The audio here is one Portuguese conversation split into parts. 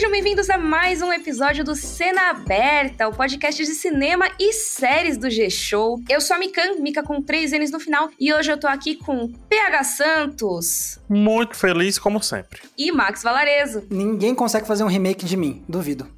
Sejam bem-vindos a mais um episódio do Cena Aberta, o podcast de cinema e séries do G-Show. Eu sou a Mikan, Mika com três N's no final, e hoje eu tô aqui com PH Santos. Muito feliz, como sempre. E Max Valarezo. Ninguém consegue fazer um remake de mim, duvido.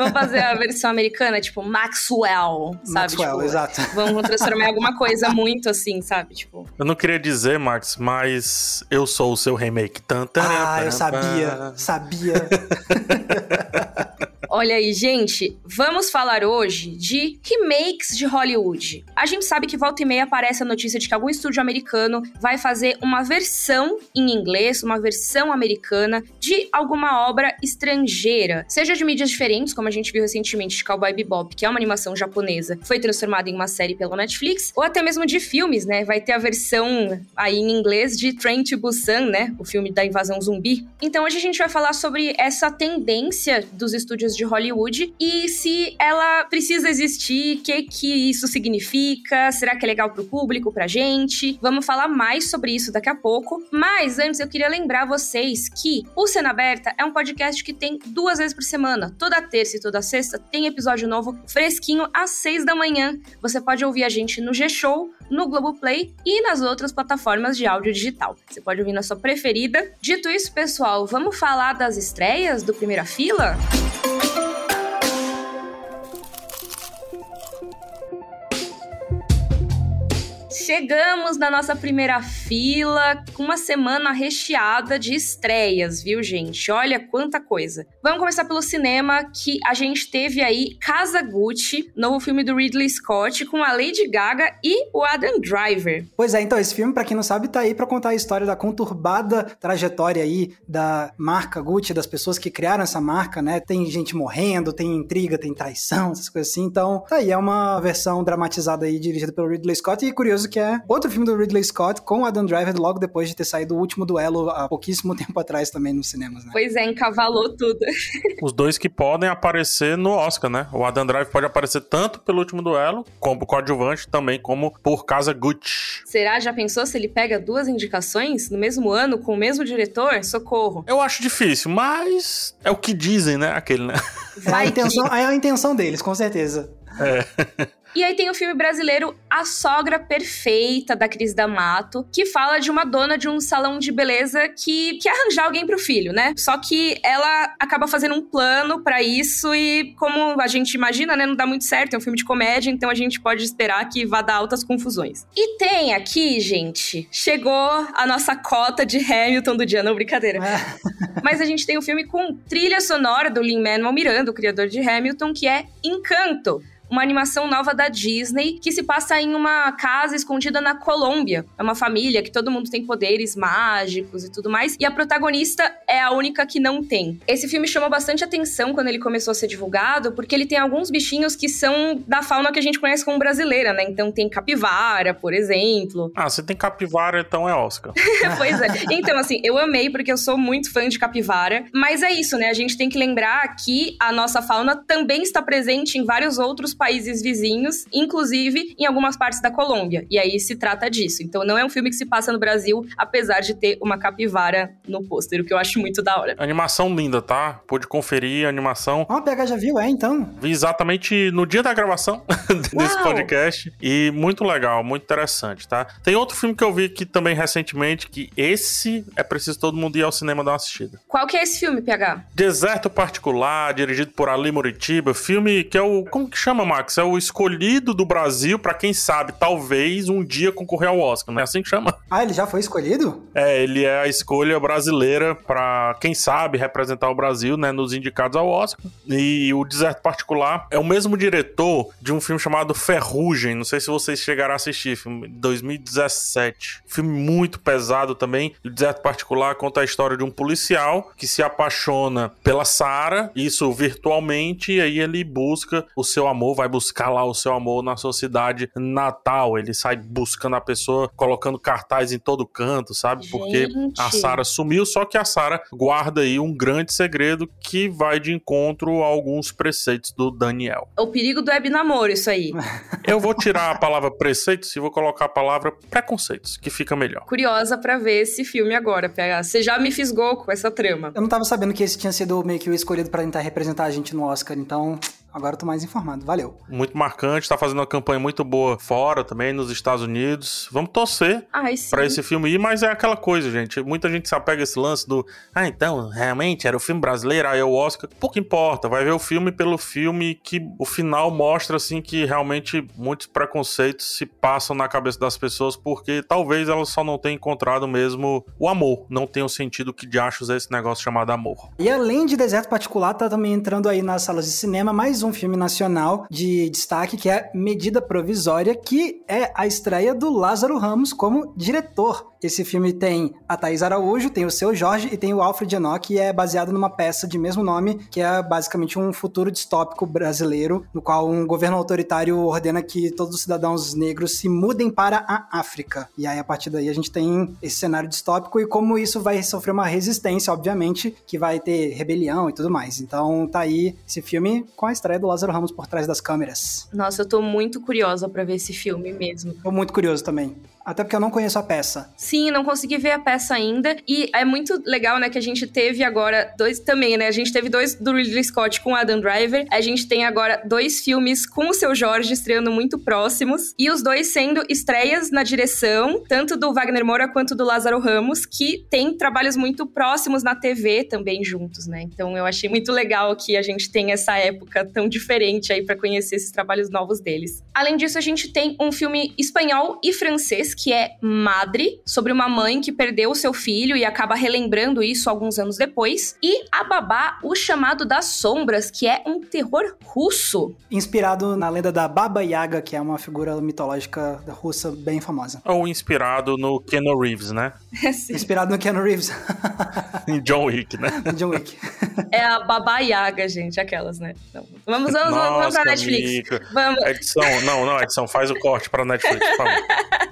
Vamos fazer a versão americana, tipo Maxwell, sabe? Maxwell, tipo, exato. Vamos transformar em alguma coisa muito assim, sabe? Tipo. Eu não queria dizer, Max, mas eu sou o seu remake. Tan, Ah, eu sabia, sabia. Olha aí, gente, vamos falar hoje de remakes de Hollywood. A gente sabe que volta e meia aparece a notícia de que algum estúdio americano vai fazer uma versão em inglês, uma versão americana de alguma obra estrangeira, seja de mídias diferentes, como a gente viu recentemente de Cowboy Bebop, que é uma animação japonesa, foi transformada em uma série pela Netflix, ou até mesmo de filmes, né? Vai ter a versão aí em inglês de Train to Busan, né? O filme da invasão zumbi. Então hoje a gente vai falar sobre essa tendência dos estúdios de Hollywood e se ela precisa existir, o que que isso significa, será que é legal pro público, pra gente? Vamos falar mais sobre isso daqui a pouco, mas antes eu queria lembrar vocês que o Cena Aberta é um podcast que tem duas vezes por semana, toda terça e toda sexta tem episódio novo fresquinho às seis da manhã. Você pode ouvir a gente no G-Show, no Globoplay e nas outras plataformas de áudio digital. Você pode ouvir na sua preferida. Dito isso, pessoal, vamos falar das estreias do Primeira Fila? Chegamos na nossa primeira fila com uma semana recheada de estreias, viu, gente? Olha quanta coisa. Vamos começar pelo cinema, que a gente teve aí Casa Gucci, novo filme do Ridley Scott, com a Lady Gaga e o Adam Driver. Pois é, então, esse filme, pra quem não sabe, tá aí pra contar a história da conturbada trajetória aí da marca Gucci, das pessoas que criaram essa marca, né? Tem gente morrendo, tem intriga, tem traição, essas coisas assim. Então, tá aí, é uma versão dramatizada aí, dirigida pelo Ridley Scott, e curioso que é outro filme do Ridley Scott com Adam Driver logo depois de ter saído o último duelo há pouquíssimo tempo atrás também nos cinemas, né? Pois é, encavalou tudo. Os dois que podem aparecer no Oscar, né? O Adam Drive pode aparecer tanto pelo último duelo, como coadjuvante, também como por Casa Gucci. Será? Já pensou se ele pega duas indicações no mesmo ano com o mesmo diretor? Socorro. Eu acho difícil, mas é o que dizem, né? Aquele, né? É a, intenção, é a intenção deles, com certeza. É. E aí tem o filme brasileiro A Sogra Perfeita, da Cris D'Amato, que fala de uma dona de um salão de beleza que quer arranjar alguém pro filho, né? Só que ela acaba fazendo um plano para isso e, como a gente imagina, né, não dá muito certo, é um filme de comédia, então a gente pode esperar que vá dar altas confusões. E tem aqui, gente, chegou a nossa cota de Hamilton do dia, não brincadeira. É. Mas a gente tem um filme com trilha sonora do Lin-Manuel Miranda, o criador de Hamilton, que é Encanto uma animação nova da Disney que se passa em uma casa escondida na Colômbia. É uma família que todo mundo tem poderes mágicos e tudo mais, e a protagonista é a única que não tem. Esse filme chamou bastante atenção quando ele começou a ser divulgado, porque ele tem alguns bichinhos que são da fauna que a gente conhece como brasileira, né? Então tem capivara, por exemplo. Ah, se tem capivara, então é Oscar. pois é. Então, assim, eu amei porque eu sou muito fã de capivara, mas é isso, né? A gente tem que lembrar que a nossa fauna também está presente em vários outros países vizinhos, inclusive em algumas partes da Colômbia. E aí se trata disso. Então não é um filme que se passa no Brasil, apesar de ter uma capivara no pôster, o que eu acho muito da hora. Animação linda, tá? Pude conferir a animação. Ó, oh, o PH já viu, é, então? Vi exatamente no dia da gravação desse Uau! podcast. E muito legal, muito interessante, tá? Tem outro filme que eu vi aqui também recentemente, que esse é preciso todo mundo ir ao cinema dar uma assistida. Qual que é esse filme, PH? Deserto Particular, dirigido por Ali Moritiba. Filme que é o... Como que chama, Max? É o escolhido do Brasil para quem sabe, talvez um dia concorrer ao Oscar, não é assim que chama? Ah, ele já foi escolhido? É, ele é a escolha brasileira para quem sabe representar o Brasil, né, nos indicados ao Oscar. E o Deserto Particular é o mesmo diretor de um filme chamado Ferrugem, não sei se vocês chegaram a assistir, filme de 2017. Filme muito pesado também. O Deserto Particular conta a história de um policial que se apaixona pela Sara, isso virtualmente, e aí ele busca o seu amor, vai buscar lá o seu amor na sua cidade natal. Ele sai buscando a pessoa, colocando cartaz em todo canto, sabe? Porque Gente. a Sara sumiu, só que a Sara guarda aí um grande segredo que vai de encontro a alguns preceitos do Daniel. É o perigo do web namoro, isso aí. Eu vou tirar a palavra preceitos e vou colocar a palavra preconceitos, que fica melhor. Curiosa para ver esse filme agora, PH. Você já me fisgou com essa trama. Eu não tava sabendo que esse tinha sido meio que o escolhido para tentar representar a gente no Oscar, então Agora eu tô mais informado. Valeu. Muito marcante, tá fazendo uma campanha muito boa fora também, nos Estados Unidos. Vamos torcer para esse filme ir, mas é aquela coisa, gente. Muita gente se apega a esse lance do. Ah, então, realmente era o filme brasileiro, aí é o Oscar. Pouco importa, vai ver o filme pelo filme que o final mostra, assim, que realmente muitos preconceitos se passam na cabeça das pessoas porque talvez elas só não tenham encontrado mesmo o amor. Não tenham sentido que de achos é esse negócio chamado amor. E além de Deserto Particular, tá também entrando aí nas salas de cinema mais um filme nacional de destaque que é Medida Provisória, que é a estreia do Lázaro Ramos como diretor. Esse filme tem a Thaís Araújo, tem o seu Jorge e tem o Alfred Enoch, e é baseado numa peça de mesmo nome, que é basicamente um futuro distópico brasileiro, no qual um governo autoritário ordena que todos os cidadãos negros se mudem para a África. E aí, a partir daí, a gente tem esse cenário distópico e como isso vai sofrer uma resistência, obviamente, que vai ter rebelião e tudo mais. Então, tá aí esse filme com a estreia do Lázaro Ramos por trás das câmeras. Nossa, eu tô muito curiosa para ver esse filme mesmo. Tô muito curioso também. Até porque eu não conheço a peça. Sim, não consegui ver a peça ainda. E é muito legal, né, que a gente teve agora dois também, né? A gente teve dois do Ridley Scott com Adam Driver. A gente tem agora dois filmes com o seu Jorge estreando muito próximos. E os dois sendo estreias na direção, tanto do Wagner Moura quanto do Lázaro Ramos, que tem trabalhos muito próximos na TV também juntos, né? Então eu achei muito legal que a gente tem essa época tão diferente aí para conhecer esses trabalhos novos deles. Além disso, a gente tem um filme espanhol e francês que é Madre, sobre uma mãe que perdeu o seu filho e acaba relembrando isso alguns anos depois. E A Babá, O Chamado das Sombras, que é um terror russo. Inspirado na lenda da Baba Yaga, que é uma figura mitológica russa bem famosa. Ou inspirado no Keanu Reeves, né? inspirado no Keanu Reeves. em John Wick, né? John Wick. é a Baba Yaga, gente, aquelas, né? Então, vamos, vamos, Nossa, vamos pra Netflix. Vamos. Edição, não, não, edição, faz o corte pra Netflix, por favor.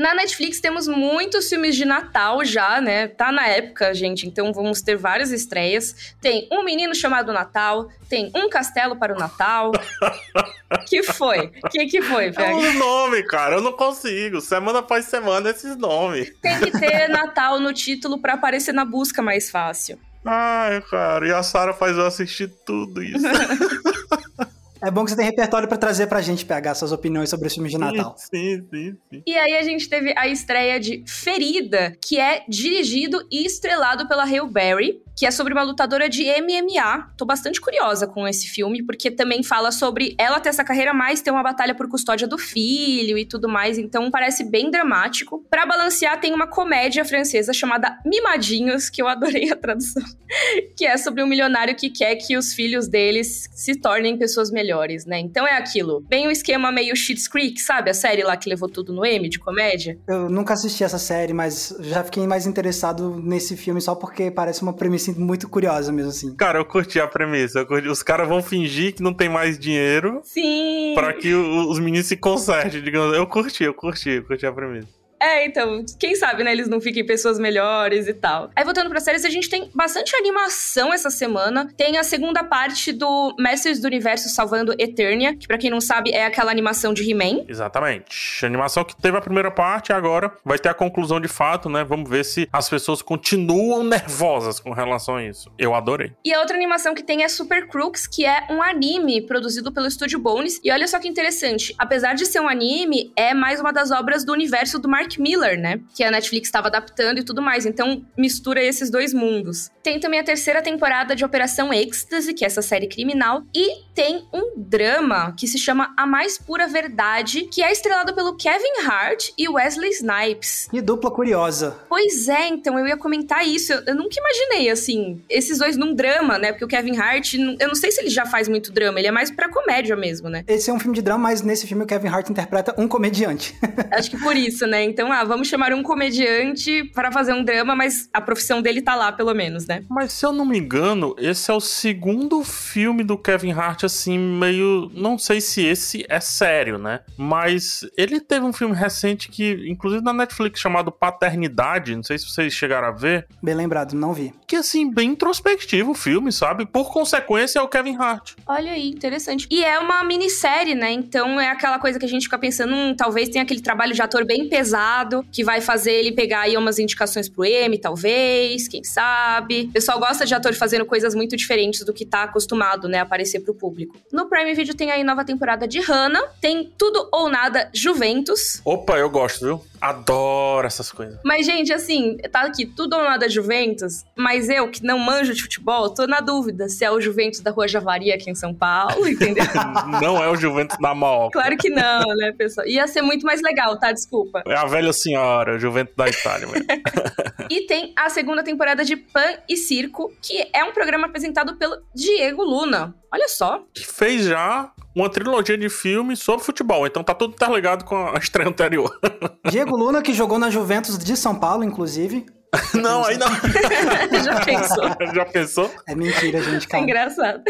Na Netflix temos muitos filmes de Natal já, né? Tá na época, gente, então vamos ter várias estreias. Tem Um Menino Chamado Natal, tem Um Castelo para o Natal. que foi? Que que foi, Pega? É um nome, cara, eu não consigo. Semana após semana esses nomes. Tem que ter Natal no título para aparecer na busca mais fácil. Ai, cara, e a Sara faz eu assistir tudo isso. É bom que você tem repertório para trazer pra gente pegar suas opiniões sobre os filmes de Natal. Sim, sim, sim. E aí a gente teve a estreia de Ferida, que é dirigido e estrelado pela Hale Berry, que é sobre uma lutadora de MMA. Tô bastante curiosa com esse filme, porque também fala sobre ela ter essa carreira, mas ter uma batalha por custódia do filho e tudo mais. Então parece bem dramático. Para balancear, tem uma comédia francesa chamada Mimadinhos, que eu adorei a tradução, que é sobre um milionário que quer que os filhos deles se tornem pessoas melhores, né? Então é aquilo. Bem o esquema meio Schitt's Creek, sabe? A série lá que levou tudo no M de comédia. Eu nunca assisti essa série, mas já fiquei mais interessado nesse filme só porque parece uma premissa assim, muito curiosa mesmo, assim. Cara, eu curti a premissa. Curti. Os caras vão fingir que não tem mais dinheiro. Sim. Pra que os meninos se consertem, digamos. Eu curti, eu curti, eu curti a premissa. É, então, quem sabe, né? Eles não fiquem pessoas melhores e tal. Aí, voltando pra séries, a gente tem bastante animação essa semana. Tem a segunda parte do Mestres do Universo Salvando Eternia, que pra quem não sabe é aquela animação de He-Man. Exatamente. A animação que teve a primeira parte agora vai ter a conclusão de fato, né? Vamos ver se as pessoas continuam nervosas com relação a isso. Eu adorei. E a outra animação que tem é Super Crooks, que é um anime produzido pelo estúdio Bones. E olha só que interessante, apesar de ser um anime, é mais uma das obras do universo do Mark Mark Miller, né? Que a Netflix estava adaptando e tudo mais. Então, mistura esses dois mundos. Tem também a terceira temporada de Operação Ecstasy, que é essa série criminal. E tem um drama que se chama A Mais Pura Verdade, que é estrelado pelo Kevin Hart e Wesley Snipes. Que dupla curiosa. Pois é, então eu ia comentar isso. Eu, eu nunca imaginei, assim, esses dois num drama, né? Porque o Kevin Hart, eu não sei se ele já faz muito drama, ele é mais pra comédia mesmo, né? Esse é um filme de drama, mas nesse filme o Kevin Hart interpreta um comediante. Acho que por isso, né? Então, Então, ah, vamos chamar um comediante para fazer um drama, mas a profissão dele tá lá, pelo menos, né? Mas se eu não me engano, esse é o segundo filme do Kevin Hart, assim, meio. Não sei se esse é sério, né? Mas ele teve um filme recente que, inclusive na Netflix, chamado Paternidade. Não sei se vocês chegaram a ver. Bem lembrado, não vi. Que, assim, bem introspectivo o filme, sabe? Por consequência, é o Kevin Hart. Olha aí, interessante. E é uma minissérie, né? Então é aquela coisa que a gente fica pensando, hum, talvez tenha aquele trabalho de ator bem pesado, que vai fazer ele pegar aí umas indicações pro M, talvez, quem sabe. O pessoal gosta de ator fazendo coisas muito diferentes do que tá acostumado, né, aparecer pro público. No Prime Video tem aí nova temporada de Hannah, tem Tudo ou Nada Juventus. Opa, eu gosto, viu? Adoro essas coisas. Mas, gente, assim, tá aqui tudo ou nada Juventus, mas eu, que não manjo de futebol, tô na dúvida se é o Juventus da Rua Javari aqui em São Paulo, entendeu? não é o Juventus da Moca. Claro que não, né, pessoal? Ia ser muito mais legal, tá? Desculpa. É a velha senhora, o Juventus da Itália. e tem a segunda temporada de Pan e Circo, que é um programa apresentado pelo Diego Luna. Olha só. Que fez já uma trilogia de filmes sobre futebol. Então tá tudo interligado com a estreia anterior. Diego Luna, que jogou na Juventus de São Paulo, inclusive. não, aí não. Já pensou? Já pensou? É mentira, gente. Calma. É engraçado.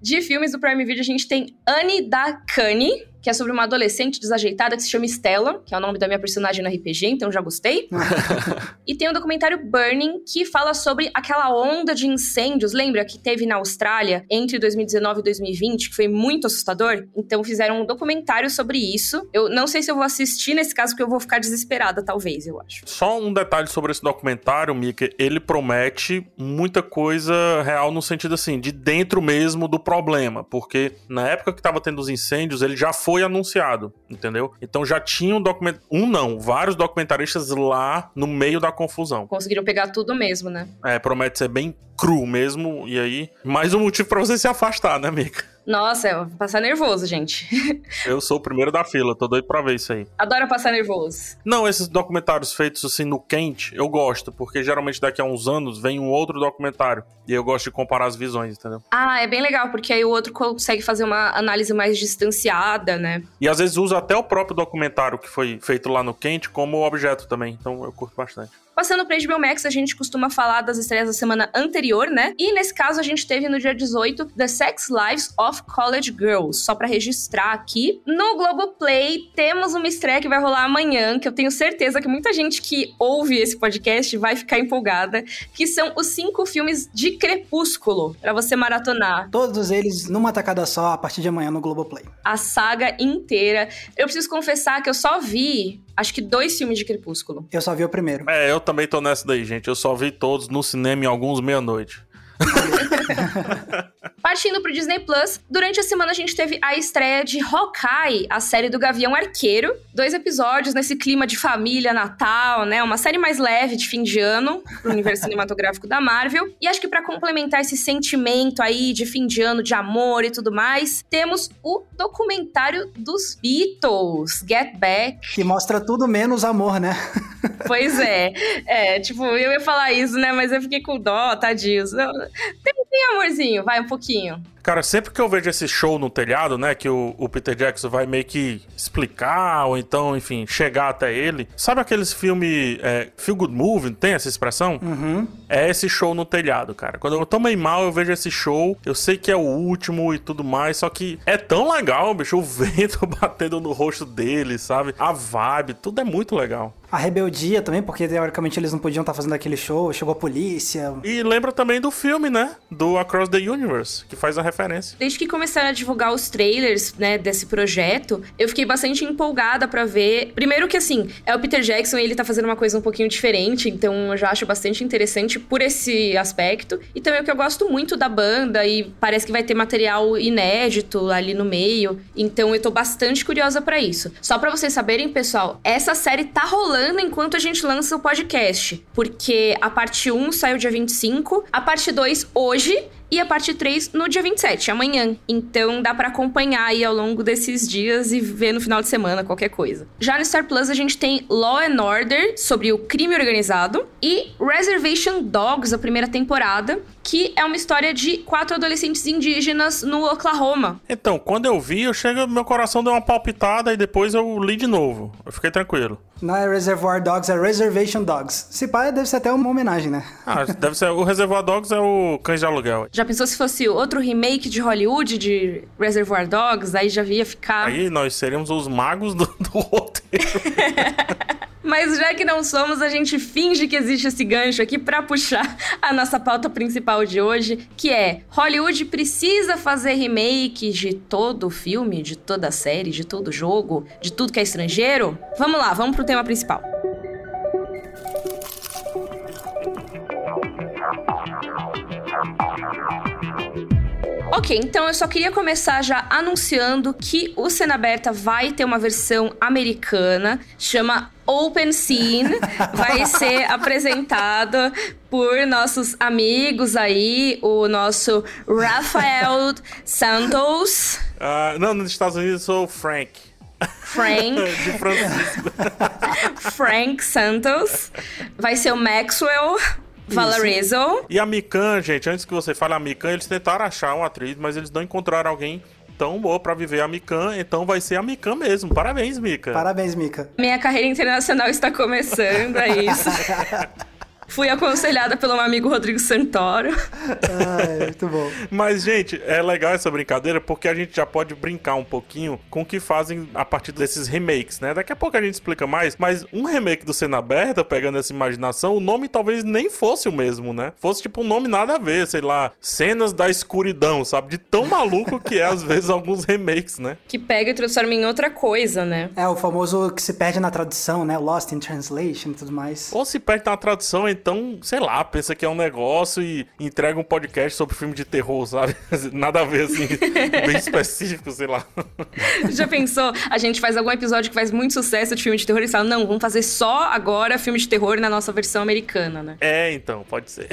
De filmes do Prime Video, a gente tem Annie da Kanye, que é sobre uma adolescente desajeitada que se chama Stella, que é o nome da minha personagem no RPG, então já gostei. e tem o documentário Burning, que fala sobre aquela onda de incêndios, lembra que teve na Austrália entre 2019 e 2020, que foi muito assustador? Então fizeram um documentário sobre isso. Eu não sei se eu vou assistir nesse caso, porque eu vou ficar desesperada, talvez, eu acho. Só um detalhe sobre esse documentário, Mika, ele promete muita coisa real no sentido assim, de dentro mesmo do problema, porque na época que tava tendo os incêndios, ele já foi foi anunciado, entendeu? Então já tinha um documento, um não, vários documentaristas lá no meio da confusão. Conseguiram pegar tudo mesmo, né? É, promete ser bem cru mesmo, e aí, mais um motivo para você se afastar, né, Mika? Nossa, eu vou passar nervoso, gente. eu sou o primeiro da fila, tô doido pra ver isso aí. Adoro passar nervoso. Não, esses documentários feitos assim no quente, eu gosto, porque geralmente daqui a uns anos vem um outro documentário. E eu gosto de comparar as visões, entendeu? Ah, é bem legal, porque aí o outro consegue fazer uma análise mais distanciada, né? E às vezes usa até o próprio documentário que foi feito lá no quente como objeto também. Então eu curto bastante. Passando para HBO Max, a gente costuma falar das estreias da semana anterior, né? E nesse caso a gente teve no dia 18 The Sex Lives of College Girls. Só para registrar aqui. No Globoplay temos uma estreia que vai rolar amanhã, que eu tenho certeza que muita gente que ouve esse podcast vai ficar empolgada, que são os cinco filmes de Crepúsculo para você maratonar. Todos eles numa tacada só a partir de amanhã no Globoplay. A saga inteira. Eu preciso confessar que eu só vi acho que dois filmes de Crepúsculo. Eu só vi o primeiro. É, eu também tô nessa daí, gente. Eu só vi todos no cinema em alguns meia-noite. Partindo pro Disney Plus, durante a semana a gente teve a estreia de Hawkeye, a série do Gavião Arqueiro. Dois episódios nesse clima de família, Natal, né? Uma série mais leve de fim de ano pro universo cinematográfico da Marvel. E acho que para complementar esse sentimento aí de fim de ano, de amor e tudo mais, temos o documentário dos Beatles, Get Back. Que mostra tudo menos amor, né? Pois é. É, tipo, eu ia falar isso, né? Mas eu fiquei com dó, tadinhos. Tem, tem amorzinho, vai um pouquinho. Cara, sempre que eu vejo esse show no telhado, né, que o, o, Peter Jackson vai meio que explicar, ou então, enfim, chegar até ele. Sabe aqueles filmes é, Feel Good Movie, tem essa expressão? Uhum. É esse show no telhado, cara. Quando eu tô meio mal, eu vejo esse show, eu sei que é o último e tudo mais, só que é tão legal, bicho, o vento batendo no rosto dele, sabe? A vibe, tudo é muito legal. A rebeldia também, porque teoricamente eles não podiam estar fazendo aquele show, chegou a polícia. E lembra também do filme, né? Do Across the Universe, que faz a referência. Desde que começaram a divulgar os trailers, né, desse projeto, eu fiquei bastante empolgada para ver. Primeiro que assim, é o Peter Jackson e ele tá fazendo uma coisa um pouquinho diferente, então eu já acho bastante interessante por esse aspecto. E também o que eu gosto muito da banda e parece que vai ter material inédito ali no meio. Então eu tô bastante curiosa para isso. Só para vocês saberem, pessoal, essa série tá rolando enquanto a gente lança o podcast. Porque a parte 1 saiu dia 25, a parte 2 hoje e a parte 3 no dia 27, amanhã. Então dá para acompanhar aí ao longo desses dias e ver no final de semana qualquer coisa. Já no Star Plus a gente tem Law and Order sobre o crime organizado e Reservation Dogs, a primeira temporada, que é uma história de quatro adolescentes indígenas no Oklahoma. Então, quando eu vi, eu chego, meu coração deu uma palpitada e depois eu li de novo. Eu fiquei tranquilo. Não é Reservoir Dogs, é Reservation Dogs. Se pá, deve ser até uma homenagem, né? Ah, deve ser. O Reservoir Dogs é o Cães de Aluguel. Já pensou se fosse outro remake de Hollywood de Reservoir Dogs? Aí já ia ficar. Aí nós seríamos os magos do, do roteiro. Mas já que não somos, a gente finge que existe esse gancho aqui para puxar a nossa pauta principal de hoje, que é Hollywood precisa fazer remake de todo filme, de toda série, de todo jogo, de tudo que é estrangeiro? Vamos lá, vamos pro tema principal. Ok, então eu só queria começar já anunciando que o Cena Aberta vai ter uma versão americana, chama Open Scene, vai ser apresentado por nossos amigos aí, o nosso Rafael Santos. Uh, não, nos Estados Unidos eu sou o Frank. Frank. De Francisco. Frank Santos. Vai ser o Maxwell Valorizo. E a Mikan, gente, antes que você fale a Mikan, eles tentaram achar uma atriz, mas eles não encontraram alguém tão boa para viver a Mikan, então vai ser a Mikan mesmo. Parabéns, Mika. Parabéns, Mika. Minha carreira internacional está começando, é isso. Fui aconselhada pelo meu amigo Rodrigo Santoro. Ah, muito bom. Mas, gente, é legal essa brincadeira porque a gente já pode brincar um pouquinho com o que fazem a partir desses remakes, né? Daqui a pouco a gente explica mais, mas um remake do Cena Aberta, pegando essa imaginação, o nome talvez nem fosse o mesmo, né? Fosse tipo um nome nada a ver, sei lá, Cenas da Escuridão, sabe? De tão maluco que é, às vezes, alguns remakes, né? Que pega e transforma em outra coisa, né? É, o famoso que se perde na tradução, né? Lost in Translation e tudo mais. Ou se perde na tradução, então, sei lá, pensa que é um negócio e entrega um podcast sobre filme de terror, sabe? Nada a ver, assim, bem específico, sei lá. Já pensou? A gente faz algum episódio que faz muito sucesso de filme de terror e fala, não, vamos fazer só agora filme de terror na nossa versão americana, né? É, então, pode ser.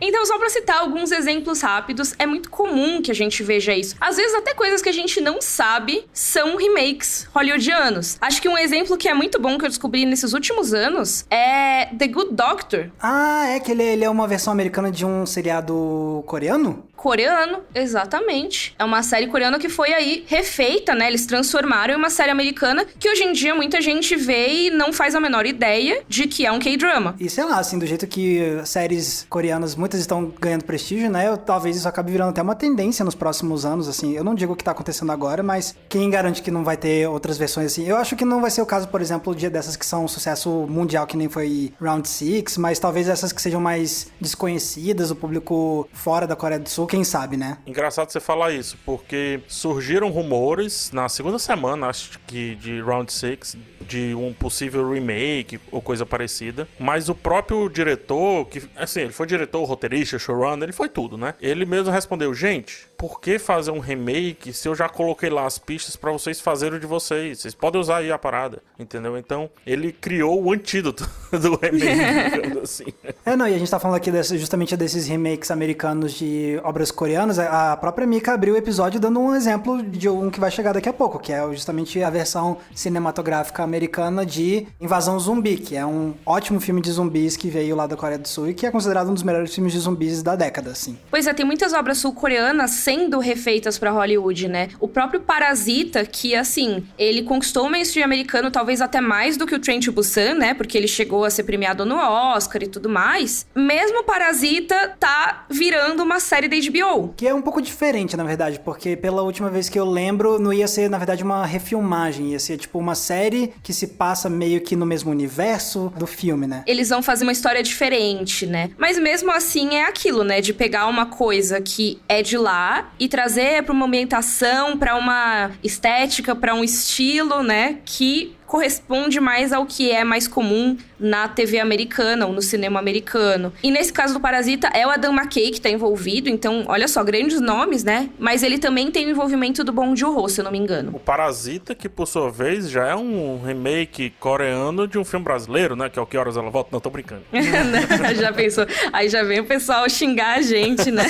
então, só pra citar alguns exemplos rápidos, é muito comum que a gente veja isso. Às vezes, até coisas que a gente não sabe são remakes hollywoodianos. Acho que um exemplo que é muito bom que eu descobri nesses últimos anos é The Good Doctor. Ah, é que ele, ele é uma versão americana de um seriado coreano? Coreano, exatamente. É uma série coreana que foi aí refeita, né? Eles transformaram em uma série americana que hoje em dia muita gente vê e não faz a menor ideia de que é um K-drama. E sei lá, assim, do jeito que séries coreanas muitas estão ganhando prestígio, né? Eu, talvez isso acabe virando até uma tendência nos próximos anos, assim. Eu não digo o que tá acontecendo agora, mas quem garante que não vai ter outras versões assim? Eu acho que não vai ser o caso, por exemplo, de dessas que são um sucesso mundial, que nem foi Round Six, mas talvez essas que sejam mais desconhecidas, o público fora da Coreia do Sul quem sabe, né? Engraçado você falar isso, porque surgiram rumores na segunda semana, acho que de Round 6, de um possível remake ou coisa parecida. Mas o próprio diretor, que assim, ele foi diretor, roteirista, showrunner, ele foi tudo, né? Ele mesmo respondeu: gente, por que fazer um remake se eu já coloquei lá as pistas para vocês fazerem o de vocês? Vocês podem usar aí a parada, entendeu? Então, ele criou o antídoto do remake, assim. É, não, e a gente tá falando aqui desse, justamente desses remakes americanos de obras obras coreanas, a própria Mika abriu o episódio dando um exemplo de um que vai chegar daqui a pouco, que é justamente a versão cinematográfica americana de Invasão Zumbi, que é um ótimo filme de zumbis que veio lá da Coreia do Sul e que é considerado um dos melhores filmes de zumbis da década, assim. Pois é, tem muitas obras sul-coreanas sendo refeitas para Hollywood, né? O próprio Parasita, que assim, ele conquistou o mainstream americano talvez até mais do que o Train to Busan, né? Porque ele chegou a ser premiado no Oscar e tudo mais. Mesmo Parasita tá virando uma série da HBO. Que é um pouco diferente, na verdade, porque pela última vez que eu lembro, não ia ser, na verdade, uma refilmagem, ia ser tipo uma série que se passa meio que no mesmo universo do filme, né? Eles vão fazer uma história diferente, né? Mas mesmo assim é aquilo, né? De pegar uma coisa que é de lá e trazer para uma ambientação, para uma estética, para um estilo, né? Que corresponde mais ao que é mais comum na TV americana ou no cinema americano. E nesse caso do Parasita, é o Adam McKay que tá envolvido, então, olha só, grandes nomes, né? Mas ele também tem o envolvimento do Bong Joon-ho, se eu não me engano. O Parasita, que por sua vez já é um remake coreano de um filme brasileiro, né? Que é o Que Horas Ela Volta? Não, tô brincando. já pensou? Aí já vem o pessoal xingar a gente, né?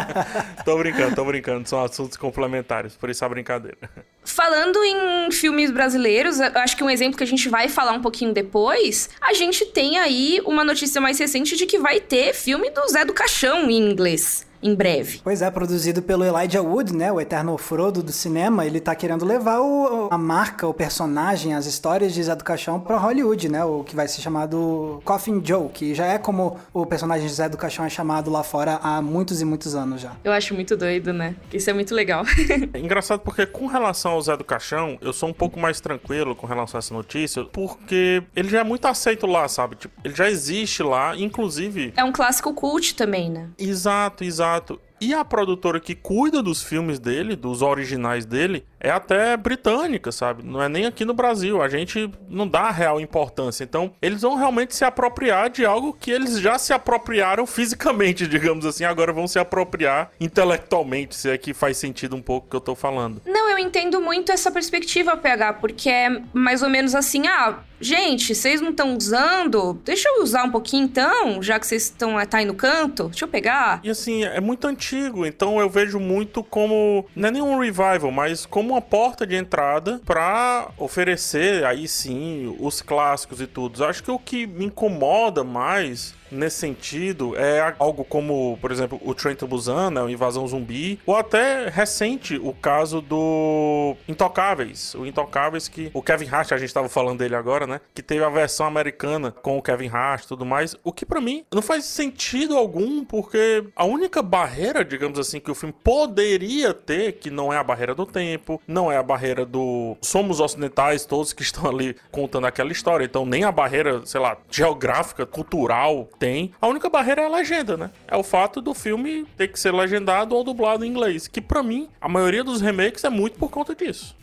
tô brincando, tô brincando. São assuntos complementares, por isso a brincadeira. Falando em filmes brasileiros, eu acho que um exemplo que a gente vai falar um pouquinho depois, a gente tem aí uma notícia mais recente de que vai ter filme do Zé do Caixão em inglês. Em breve. Pois é, produzido pelo Elijah Wood, né, o eterno Frodo do cinema, ele tá querendo levar o, a marca, o personagem, as histórias de Zé do Caixão pra Hollywood, né, o que vai ser chamado Coffin Joe, que já é como o personagem de Zé do Caixão é chamado lá fora há muitos e muitos anos já. Eu acho muito doido, né? Isso é muito legal. é engraçado porque com relação ao Zé do Caixão, eu sou um pouco mais tranquilo com relação a essa notícia, porque ele já é muito aceito lá, sabe? Tipo, ele já existe lá, inclusive. É um clássico cult também, né? Exato, exato. E a produtora que cuida dos filmes dele, dos originais dele, é até britânica, sabe? Não é nem aqui no Brasil. A gente não dá real importância. Então, eles vão realmente se apropriar de algo que eles já se apropriaram fisicamente, digamos assim. Agora vão se apropriar intelectualmente, se é que faz sentido um pouco o que eu tô falando. Não, eu entendo muito essa perspectiva, PH, porque é mais ou menos assim, ah, gente, vocês não estão usando? Deixa eu usar um pouquinho então, já que vocês estão tá aí no canto. Deixa eu pegar. E assim, é muito antigo, então eu vejo muito como não é nenhum revival, mas como uma porta de entrada para oferecer aí sim os clássicos e tudo. Acho que o que me incomoda mais nesse sentido é algo como, por exemplo, o Train to Busan, né, o Invasão Zumbi, ou até recente o caso do Intocáveis, o Intocáveis que o Kevin Hart, a gente estava falando dele agora, né, que teve a versão americana com o Kevin Hart e tudo mais, o que para mim não faz sentido algum, porque a única barreira, digamos assim, que o filme poderia ter, que não é a barreira do tempo, não é a barreira do somos ocidentais todos que estão ali contando aquela história, então nem a barreira, sei lá, geográfica, cultural tem. A única barreira é a legenda, né? É o fato do filme ter que ser legendado ou dublado em inglês. Que para mim, a maioria dos remakes é muito por conta disso.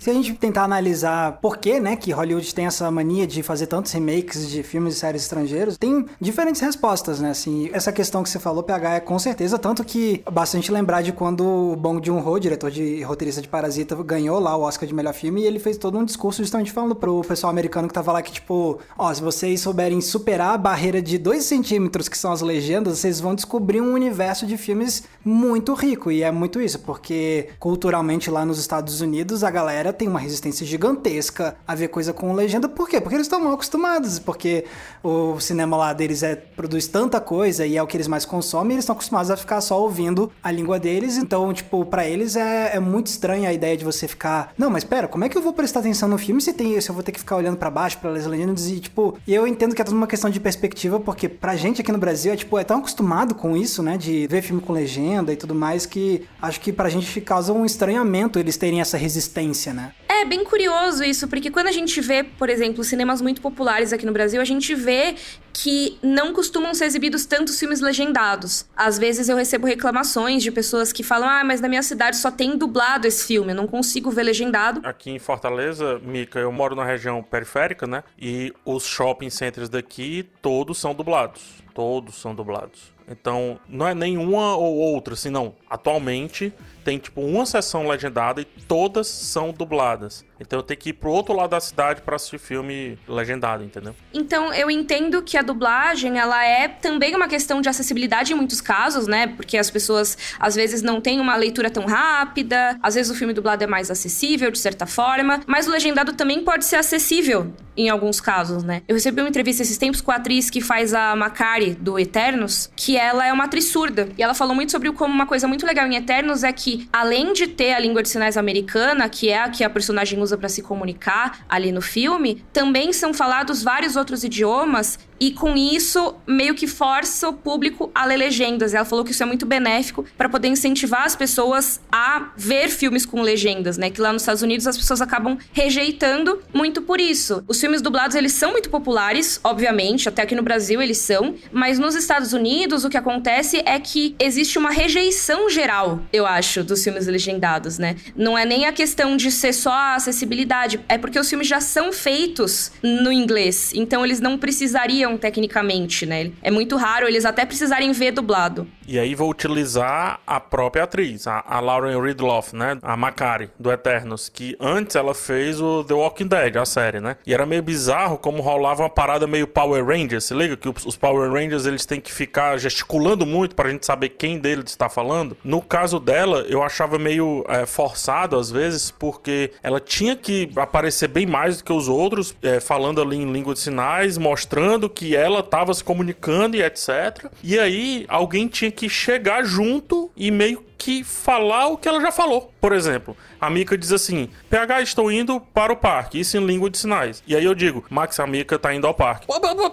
Se a gente tentar analisar por que, né, que Hollywood tem essa mania de fazer tantos remakes de filmes e séries estrangeiros, tem diferentes respostas, né? Assim, essa questão que você falou, PH, é com certeza, tanto que bastante lembrar de quando o Bong Joon-ho, diretor de roteirista de Parasita, ganhou lá o Oscar de melhor filme e ele fez todo um discurso justamente falando pro pessoal americano que tava lá que, tipo, ó, se vocês souberem superar a barreira de 2 centímetros, que são as legendas, vocês vão descobrir um universo de filmes muito rico. E é muito isso, porque culturalmente lá nos Estados Unidos a galera galera tem uma resistência gigantesca a ver coisa com legenda. Por quê? Porque eles estão mal acostumados, porque o cinema lá deles é, produz tanta coisa e é o que eles mais consomem, e eles estão acostumados a ficar só ouvindo a língua deles. Então, tipo, para eles é, é, muito estranha a ideia de você ficar. Não, mas pera, como é que eu vou prestar atenção no filme se, tem, se eu vou ter que ficar olhando para baixo, para as legendas? E, tipo, eu entendo que é tudo uma questão de perspectiva, porque pra gente aqui no Brasil é, tipo, é tão acostumado com isso, né, de ver filme com legenda e tudo mais, que acho que pra gente causa um estranhamento eles terem essa resistência, né? Né? É bem curioso isso, porque quando a gente vê, por exemplo, cinemas muito populares aqui no Brasil, a gente vê que não costumam ser exibidos tantos filmes legendados. Às vezes eu recebo reclamações de pessoas que falam: ah, mas na minha cidade só tem dublado esse filme, eu não consigo ver legendado. Aqui em Fortaleza, Mica, eu moro na região periférica, né? E os shopping centers daqui, todos são dublados. Todos são dublados. Então, não é nenhuma ou outra, assim, não. Atualmente, tem tipo uma sessão legendada e todas são dubladas. Então eu tenho que ir pro outro lado da cidade para assistir filme legendado, entendeu? Então eu entendo que a dublagem, ela é também uma questão de acessibilidade em muitos casos, né? Porque as pessoas às vezes não têm uma leitura tão rápida, às vezes o filme dublado é mais acessível de certa forma, mas o legendado também pode ser acessível em alguns casos, né? Eu recebi uma entrevista esses tempos com a atriz que faz a Macari do Eternos, que ela é uma atriz surda, e ela falou muito sobre como uma coisa muito legal em Eternos é que além de ter a língua de sinais americana, que é a que a personagem usa para se comunicar ali no filme, também são falados vários outros idiomas e com isso meio que força o público a ler legendas. Ela falou que isso é muito benéfico para poder incentivar as pessoas a ver filmes com legendas, né? Que lá nos Estados Unidos as pessoas acabam rejeitando muito por isso. Os filmes dublados eles são muito populares, obviamente, até aqui no Brasil eles são, mas nos Estados Unidos o que acontece é que existe uma rejeição geral, eu acho, dos filmes legendados, né? Não é nem a questão de ser só a acessibilidade, é porque os filmes já são feitos no inglês, então eles não precisariam tecnicamente, né? É muito raro eles até precisarem ver dublado. E aí vou utilizar a própria atriz, a, a Lauren Ridloff, né? A Macari, do Eternos, que antes ela fez o The Walking Dead, a série, né? E era meio bizarro como rolava uma parada meio Power Rangers. Se liga que os Power Rangers eles têm que ficar gesticulando muito pra gente saber quem deles está falando. No caso dela, eu achava meio é, forçado às vezes, porque ela tinha que aparecer bem mais do que os outros, é, falando ali em língua de sinais, mostrando que ela estava se comunicando e etc. E aí alguém tinha que chegar junto e meio que falar o que ela já falou. Por exemplo, a Mika diz assim: PH, estou indo para o parque, isso em língua de sinais. E aí eu digo: Max, a Mika tá indo ao parque.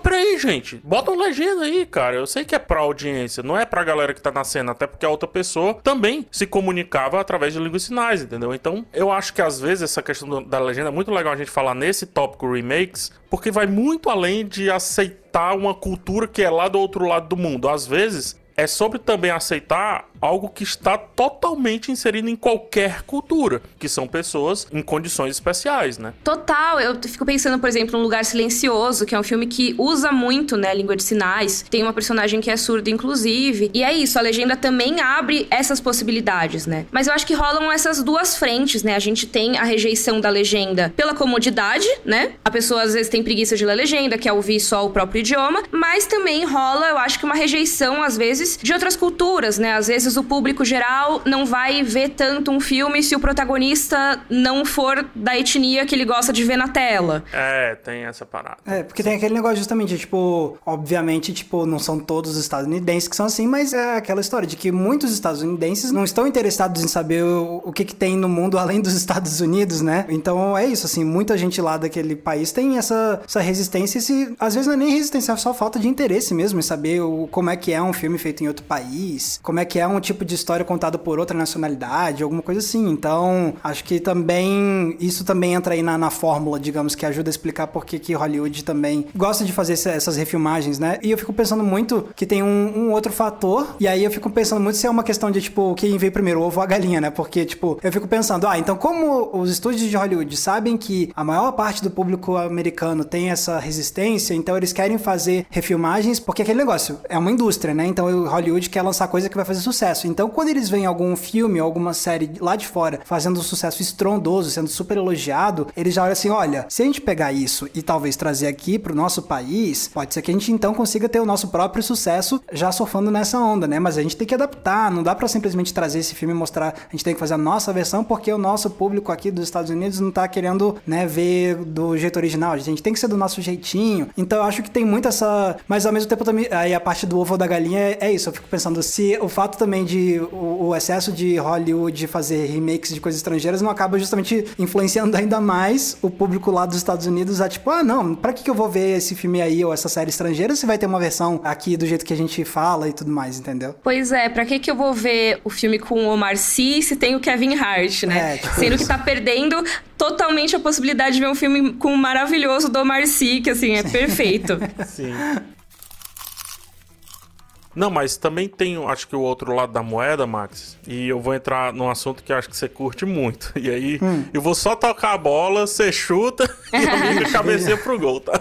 Peraí, gente, bota uma legenda aí, cara. Eu sei que é pra audiência, não é pra galera que tá na cena, até porque a outra pessoa também se comunicava através de língua de sinais, entendeu? Então eu acho que às vezes essa questão da legenda é muito legal a gente falar nesse tópico remakes, porque vai muito além de aceitar uma cultura que é lá do outro lado do mundo. Às vezes é sobre também aceitar algo que está totalmente inserido em qualquer cultura, que são pessoas em condições especiais, né? Total, eu fico pensando, por exemplo, um Lugar Silencioso, que é um filme que usa muito, né, língua de sinais. Tem uma personagem que é surda, inclusive. E é isso, a legenda também abre essas possibilidades, né? Mas eu acho que rolam essas duas frentes, né? A gente tem a rejeição da legenda pela comodidade, né? A pessoa às vezes tem preguiça de ler legenda, quer ouvir só o próprio idioma, mas também rola, eu acho que uma rejeição, às vezes, de outras culturas, né? Às vezes o público geral não vai ver tanto um filme se o protagonista não for da etnia que ele gosta de ver na tela. É, tem essa parada. É, porque tem aquele negócio justamente, tipo, obviamente, tipo, não são todos os estadunidenses que são assim, mas é aquela história de que muitos estadunidenses não estão interessados em saber o, o que, que tem no mundo além dos Estados Unidos, né? Então é isso, assim, muita gente lá daquele país tem essa, essa resistência, e às vezes não é nem resistência, é só falta de interesse mesmo em saber o, como é que é um filme feito feito em outro país, como é que é um tipo de história contada por outra nacionalidade, alguma coisa assim. Então, acho que também isso também entra aí na, na fórmula, digamos, que ajuda a explicar por que, Hollywood também gosta de fazer essas refilmagens, né? E eu fico pensando muito que tem um, um, outro fator, e aí eu fico pensando muito se é uma questão de, tipo, quem veio primeiro, o ovo ou a galinha, né? Porque, tipo, eu fico pensando, ah, então como os estúdios de Hollywood sabem que a maior parte do público americano tem essa resistência, então eles querem fazer refilmagens, porque aquele negócio é uma indústria, né? Então Hollywood quer lançar coisa que vai fazer sucesso. Então, quando eles veem algum filme, alguma série lá de fora fazendo um sucesso estrondoso, sendo super elogiado, eles já olham assim: olha, se a gente pegar isso e talvez trazer aqui pro nosso país, pode ser que a gente então consiga ter o nosso próprio sucesso já surfando nessa onda, né? Mas a gente tem que adaptar, não dá para simplesmente trazer esse filme e mostrar, a gente tem que fazer a nossa versão porque o nosso público aqui dos Estados Unidos não tá querendo, né, ver do jeito original. A gente tem que ser do nosso jeitinho. Então eu acho que tem muito essa, mas ao mesmo tempo também aí a parte do ovo da galinha é, é isso. Eu fico pensando se o fato também de o, o, excesso de Hollywood fazer remakes de coisas estrangeiras não acaba justamente influenciando ainda mais o público lá dos Estados Unidos a tipo, ah, não, pra que, que eu vou ver esse filme aí ou essa série estrangeira se vai ter uma versão aqui do jeito que a gente fala e tudo mais, entendeu? Pois é, pra que, que eu vou ver o filme com o Omar Sy se tem o Kevin Hart, né? É, tipo Sendo isso. que tá perdendo totalmente a possibilidade de ver um filme com o maravilhoso do Omar Sy, que assim, é perfeito. Sim. Não, mas também tem, acho que o outro lado da moeda, Max. E eu vou entrar num assunto que acho que você curte muito. E aí, hum. eu vou só tocar a bola, você chuta e a minha cabeceia pro gol, tá?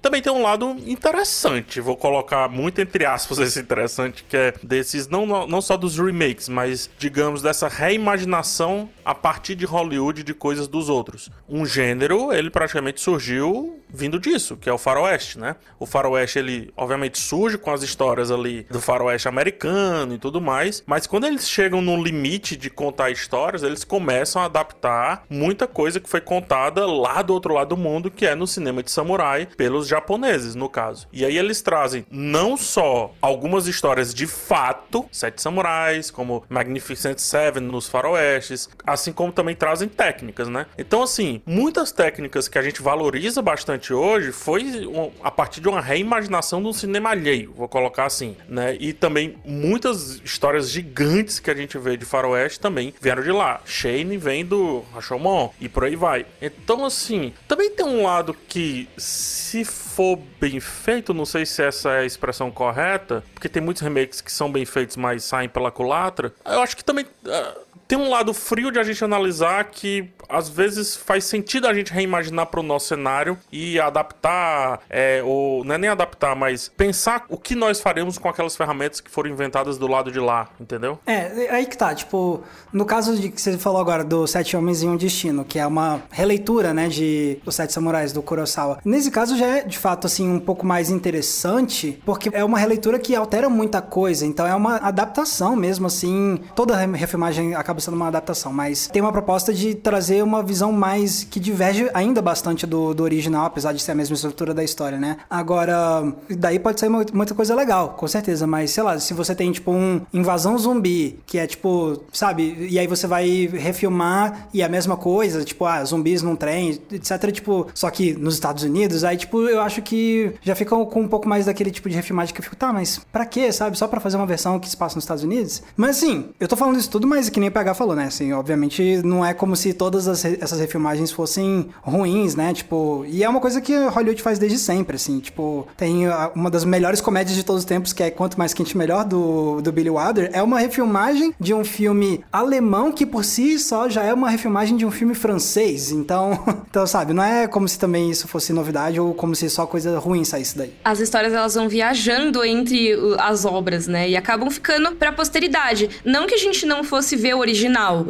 Também tem um lado interessante, vou colocar muito entre aspas esse interessante, que é desses, não, não só dos remakes, mas digamos dessa reimaginação a partir de Hollywood de coisas dos outros. Um gênero, ele praticamente surgiu vindo disso, que é o faroeste, né? O faroeste, ele obviamente surge com as histórias ali do faroeste americano e tudo mais, mas quando eles chegam no limite de contar histórias, eles começam a adaptar muita coisa que foi contada lá do outro lado do mundo, que é no cinema de samurai, pelos japoneses, no caso. E aí eles trazem não só algumas histórias de fato, Sete Samurais, como Magnificent Seven nos faroestes, assim como também trazem técnicas, né? Então, assim, muitas técnicas que a gente valoriza bastante hoje foi a partir de uma reimaginação do cinema alheio, vou colocar assim, né? E também muitas histórias gigantes que a gente vê de faroeste também vieram de lá. Shane vem do Rashomon e por aí vai. Então, assim, também tem um lado que se for bem feito, não sei se essa é a expressão correta, porque tem muitos remakes que são bem feitos, mas saem pela culatra. Eu acho que também uh, tem um lado frio de a gente analisar que às vezes faz sentido a gente reimaginar para o nosso cenário e adaptar, é, ou não é nem adaptar, mas pensar o que nós faremos com aquelas ferramentas que foram inventadas do lado de lá, entendeu? É, é aí que tá, tipo, no caso de que você falou agora do Sete Homens e um Destino, que é uma releitura, né, de Os Sete Samurais do Kurosawa. Nesse caso já é, de fato, assim, um pouco mais interessante, porque é uma releitura que altera muita coisa, então é uma adaptação mesmo, assim, toda refilmagem acaba sendo uma adaptação, mas tem uma proposta de trazer uma visão mais que diverge ainda bastante do, do original, apesar de ser a mesma estrutura da história, né? Agora, daí pode sair muita coisa legal, com certeza, mas sei lá, se você tem tipo um invasão zumbi, que é tipo, sabe, e aí você vai refilmar e é a mesma coisa, tipo, ah, zumbis num trem, etc, tipo, só que nos Estados Unidos, aí tipo, eu acho que já fica com um pouco mais daquele tipo de refilmagem que eu fico, tá, mas pra quê, sabe? Só pra fazer uma versão que se passa nos Estados Unidos? Mas assim, eu tô falando isso tudo, mas que nem o Falou, né? Assim, obviamente não é como se todas as, essas refilmagens fossem ruins, né? Tipo, e é uma coisa que Hollywood faz desde sempre, assim, tipo, tem uma das melhores comédias de todos os tempos, que é Quanto Mais Quente Melhor, do, do Billy Wilder, é uma refilmagem de um filme alemão que por si só já é uma refilmagem de um filme francês. Então, então sabe, não é como se também isso fosse novidade ou como se só coisa ruim saísse daí. As histórias elas vão viajando entre as obras, né? E acabam ficando pra posteridade. Não que a gente não fosse ver o original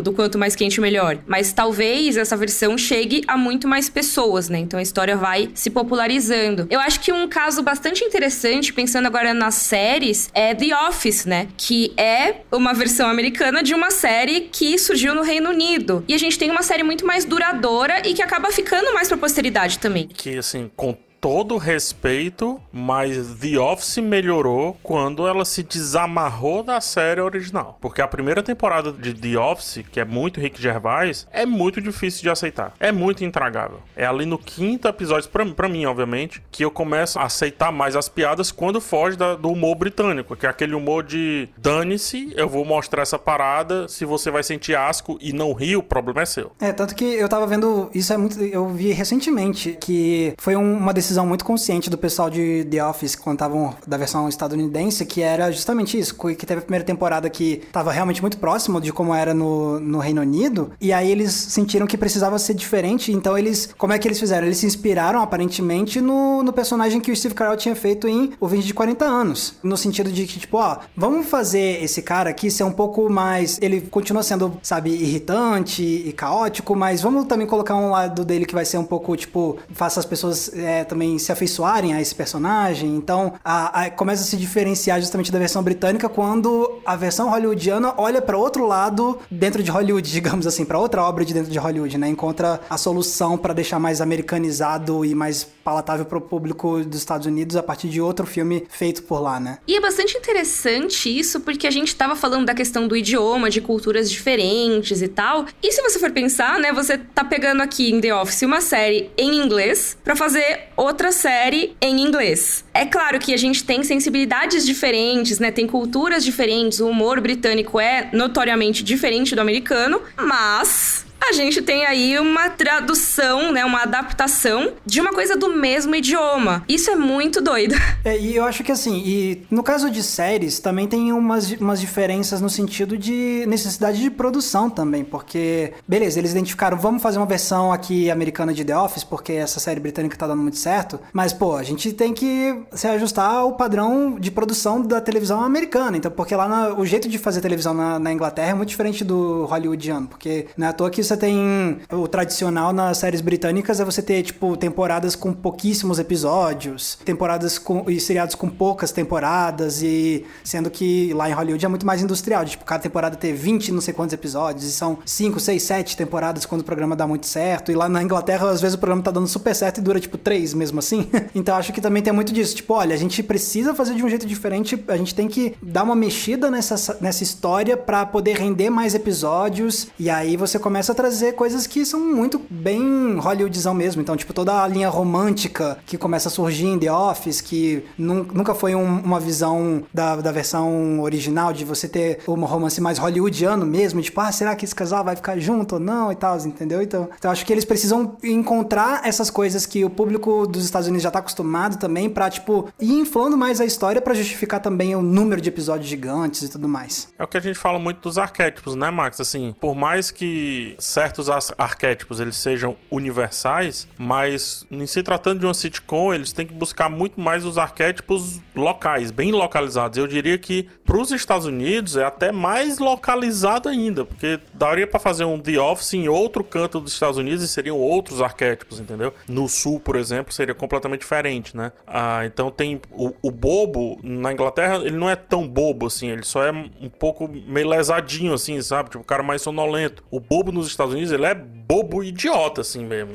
do Quanto Mais Quente Melhor, mas talvez essa versão chegue a muito mais pessoas, né? Então a história vai se popularizando. Eu acho que um caso bastante interessante, pensando agora nas séries, é The Office, né? Que é uma versão americana de uma série que surgiu no Reino Unido. E a gente tem uma série muito mais duradoura e que acaba ficando mais pra posteridade também. Que, assim, com todo respeito, mas The Office melhorou quando ela se desamarrou da série original. Porque a primeira temporada de The Office, que é muito Rick Gervais, é muito difícil de aceitar. É muito intragável. É ali no quinto episódio, pra, pra mim, obviamente, que eu começo a aceitar mais as piadas quando foge da, do humor britânico, que é aquele humor de dane-se, eu vou mostrar essa parada, se você vai sentir asco e não rir, o problema é seu. É, tanto que eu tava vendo, isso é muito, eu vi recentemente, que foi uma decisão decisão muito consciente do pessoal de The Office quando estavam da versão estadunidense, que era justamente isso, que teve a primeira temporada que estava realmente muito próximo de como era no, no Reino Unido, e aí eles sentiram que precisava ser diferente, então eles, como é que eles fizeram? Eles se inspiraram aparentemente no, no personagem que o Steve Carell tinha feito em O 20 de 40 anos, no sentido de que, tipo, ó, vamos fazer esse cara aqui ser um pouco mais, ele continua sendo, sabe, irritante e caótico, mas vamos também colocar um lado dele que vai ser um pouco, tipo, faça as pessoas é, também se afeiçoarem a esse personagem. Então, a, a, começa a se diferenciar justamente da versão britânica quando a versão hollywoodiana olha para outro lado dentro de Hollywood, digamos assim, para outra obra de dentro de Hollywood, né? Encontra a solução para deixar mais americanizado e mais palatável o público dos Estados Unidos a partir de outro filme feito por lá, né? E é bastante interessante isso, porque a gente estava falando da questão do idioma, de culturas diferentes e tal. E se você for pensar, né, você tá pegando aqui em The Office uma série em inglês para fazer outra série em inglês. É claro que a gente tem sensibilidades diferentes, né? Tem culturas diferentes, o humor britânico é notoriamente diferente do americano, mas a gente tem aí uma tradução, né, uma adaptação de uma coisa do mesmo idioma. Isso é muito doido. É, e eu acho que assim, e no caso de séries, também tem umas, umas diferenças no sentido de necessidade de produção também, porque, beleza, eles identificaram, vamos fazer uma versão aqui americana de The Office, porque essa série britânica tá dando muito certo, mas, pô, a gente tem que se ajustar ao padrão de produção da televisão americana, então, porque lá na, o jeito de fazer televisão na, na Inglaterra é muito diferente do hollywoodiano, porque não é à toa que você tem o tradicional nas séries britânicas é você ter, tipo, temporadas com pouquíssimos episódios, temporadas com, e seriados com poucas temporadas, e sendo que lá em Hollywood é muito mais industrial, de, tipo, cada temporada ter 20 não sei quantos episódios, e são 5, 6, 7 temporadas quando o programa dá muito certo, e lá na Inglaterra, às vezes o programa tá dando super certo e dura, tipo, 3 mesmo assim. então acho que também tem muito disso, tipo, olha, a gente precisa fazer de um jeito diferente, a gente tem que dar uma mexida nessa, nessa história para poder render mais episódios, e aí você começa a trazer coisas que são muito bem Hollywoodzão mesmo. Então, tipo, toda a linha romântica que começa a surgir em The Office, que nunca foi um, uma visão da, da versão original, de você ter um romance mais hollywoodiano mesmo, tipo, ah, será que esse casal vai ficar junto ou não e tal, entendeu? Então, então acho que eles precisam encontrar essas coisas que o público dos Estados Unidos já tá acostumado também pra, tipo, ir inflando mais a história para justificar também o número de episódios gigantes e tudo mais. É o que a gente fala muito dos arquétipos, né, Max? Assim, por mais que certos arquétipos eles sejam universais, mas em se tratando de uma sitcom, eles têm que buscar muito mais os arquétipos locais, bem localizados. Eu diria que para os Estados Unidos é até mais localizado ainda, porque daria para fazer um The Office em outro canto dos Estados Unidos e seriam outros arquétipos, entendeu? No sul, por exemplo, seria completamente diferente, né? Ah, então tem o, o bobo na Inglaterra, ele não é tão bobo assim, ele só é um pouco meio lesadinho assim, sabe? Tipo, o cara mais sonolento. O bobo nos Estados Unidos, ele é bobo idiota assim mesmo,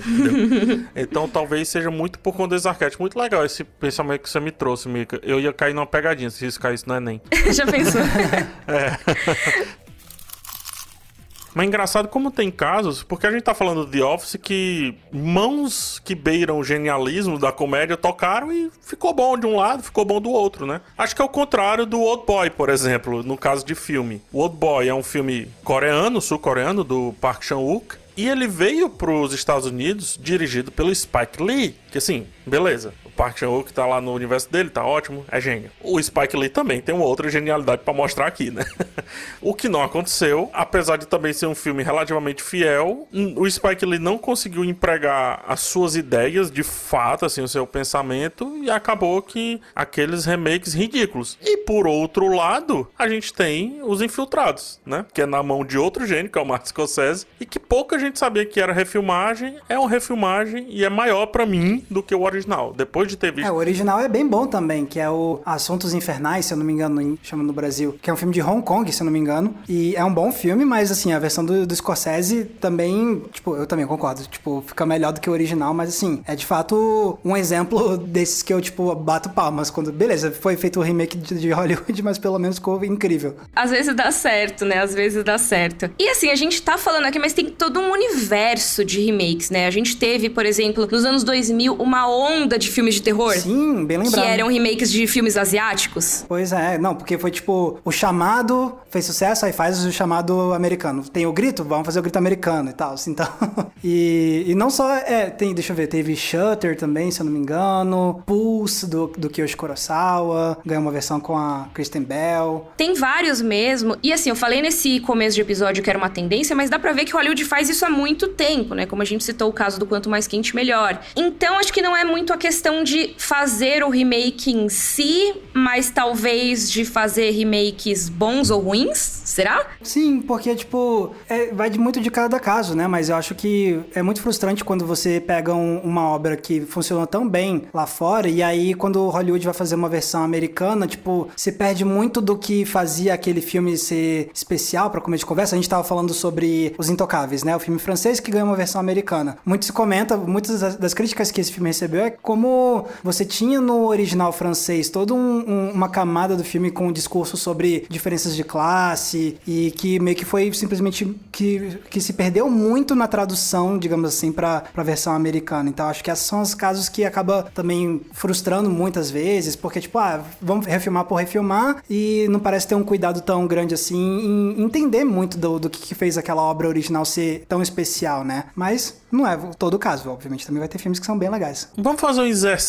então talvez seja muito por conta desse arquétipo. Muito legal esse pensamento que você me trouxe, Mika. Eu ia cair numa pegadinha se isso caísse no Enem. Já pensou? é. Mas é engraçado como tem casos, porque a gente tá falando de Office que mãos que beiram o genialismo da comédia tocaram e ficou bom de um lado, ficou bom do outro, né? Acho que é o contrário do Old Boy, por exemplo, no caso de filme. O Old Boy é um filme coreano, sul-coreano, do Park Chan-wook, e ele veio para os Estados Unidos dirigido pelo Spike Lee, que assim, beleza. Park Chan-wook tá lá no universo dele, tá ótimo, é gênio. O Spike Lee também tem uma outra genialidade para mostrar aqui, né? o que não aconteceu, apesar de também ser um filme relativamente fiel, o Spike Lee não conseguiu empregar as suas ideias de fato, assim, o seu pensamento, e acabou que aqueles remakes ridículos. E por outro lado, a gente tem os infiltrados, né? Que é na mão de outro gênio, que é o Martin Scorsese, e que pouca gente sabia que era refilmagem, é uma refilmagem e é maior para mim do que o original. Depois depois de ter visto. É, o original é bem bom também, que é o Assuntos Infernais, se eu não me engano, chama no Brasil, que é um filme de Hong Kong, se eu não me engano. E é um bom filme, mas assim, a versão do, do Scorsese também, tipo, eu também concordo, tipo, fica melhor do que o original, mas assim, é de fato um exemplo desses que eu, tipo, bato palmas quando, beleza, foi feito o remake de, de Hollywood, mas pelo menos ficou incrível. Às vezes dá certo, né? Às vezes dá certo. E assim, a gente tá falando aqui, mas tem todo um universo de remakes, né? A gente teve, por exemplo, nos anos 2000, uma onda de filmes filmes de terror? Sim, bem lembrado. Que eram remakes de filmes asiáticos? Pois é, não, porque foi tipo, o chamado fez sucesso, aí faz o chamado americano. Tem o grito, vamos fazer o grito americano e tal, assim, então. e, e não só, é, tem, deixa eu ver, teve Shutter também, se eu não me engano, Pulse do, do Kiyoshi Kurosawa, ganhou uma versão com a Kristen Bell. Tem vários mesmo, e assim, eu falei nesse começo de episódio que era uma tendência, mas dá pra ver que Hollywood faz isso há muito tempo, né? Como a gente citou o caso do Quanto Mais Quente Melhor. Então, acho que não é muito a questão de fazer o remake em si, mas talvez de fazer remakes bons ou ruins? Será? Sim, porque, tipo, é, vai de muito de cada caso, né? Mas eu acho que é muito frustrante quando você pega um, uma obra que funcionou tão bem lá fora e aí quando Hollywood vai fazer uma versão americana, tipo, se perde muito do que fazia aquele filme ser especial para comer de conversa. A gente tava falando sobre Os Intocáveis, né? O filme francês que ganhou uma versão americana. Muito se comenta, muitas das, das críticas que esse filme recebeu é como você tinha no original francês toda um, um, uma camada do filme com um discurso sobre diferenças de classe e que meio que foi simplesmente que, que se perdeu muito na tradução, digamos assim, para a versão americana. Então acho que esses são os casos que acaba também frustrando muitas vezes, porque tipo, ah, vamos refilmar por refilmar e não parece ter um cuidado tão grande assim em entender muito do, do que fez aquela obra original ser tão especial, né? Mas não é todo caso, obviamente. Também vai ter filmes que são bem legais. Vamos fazer um exercício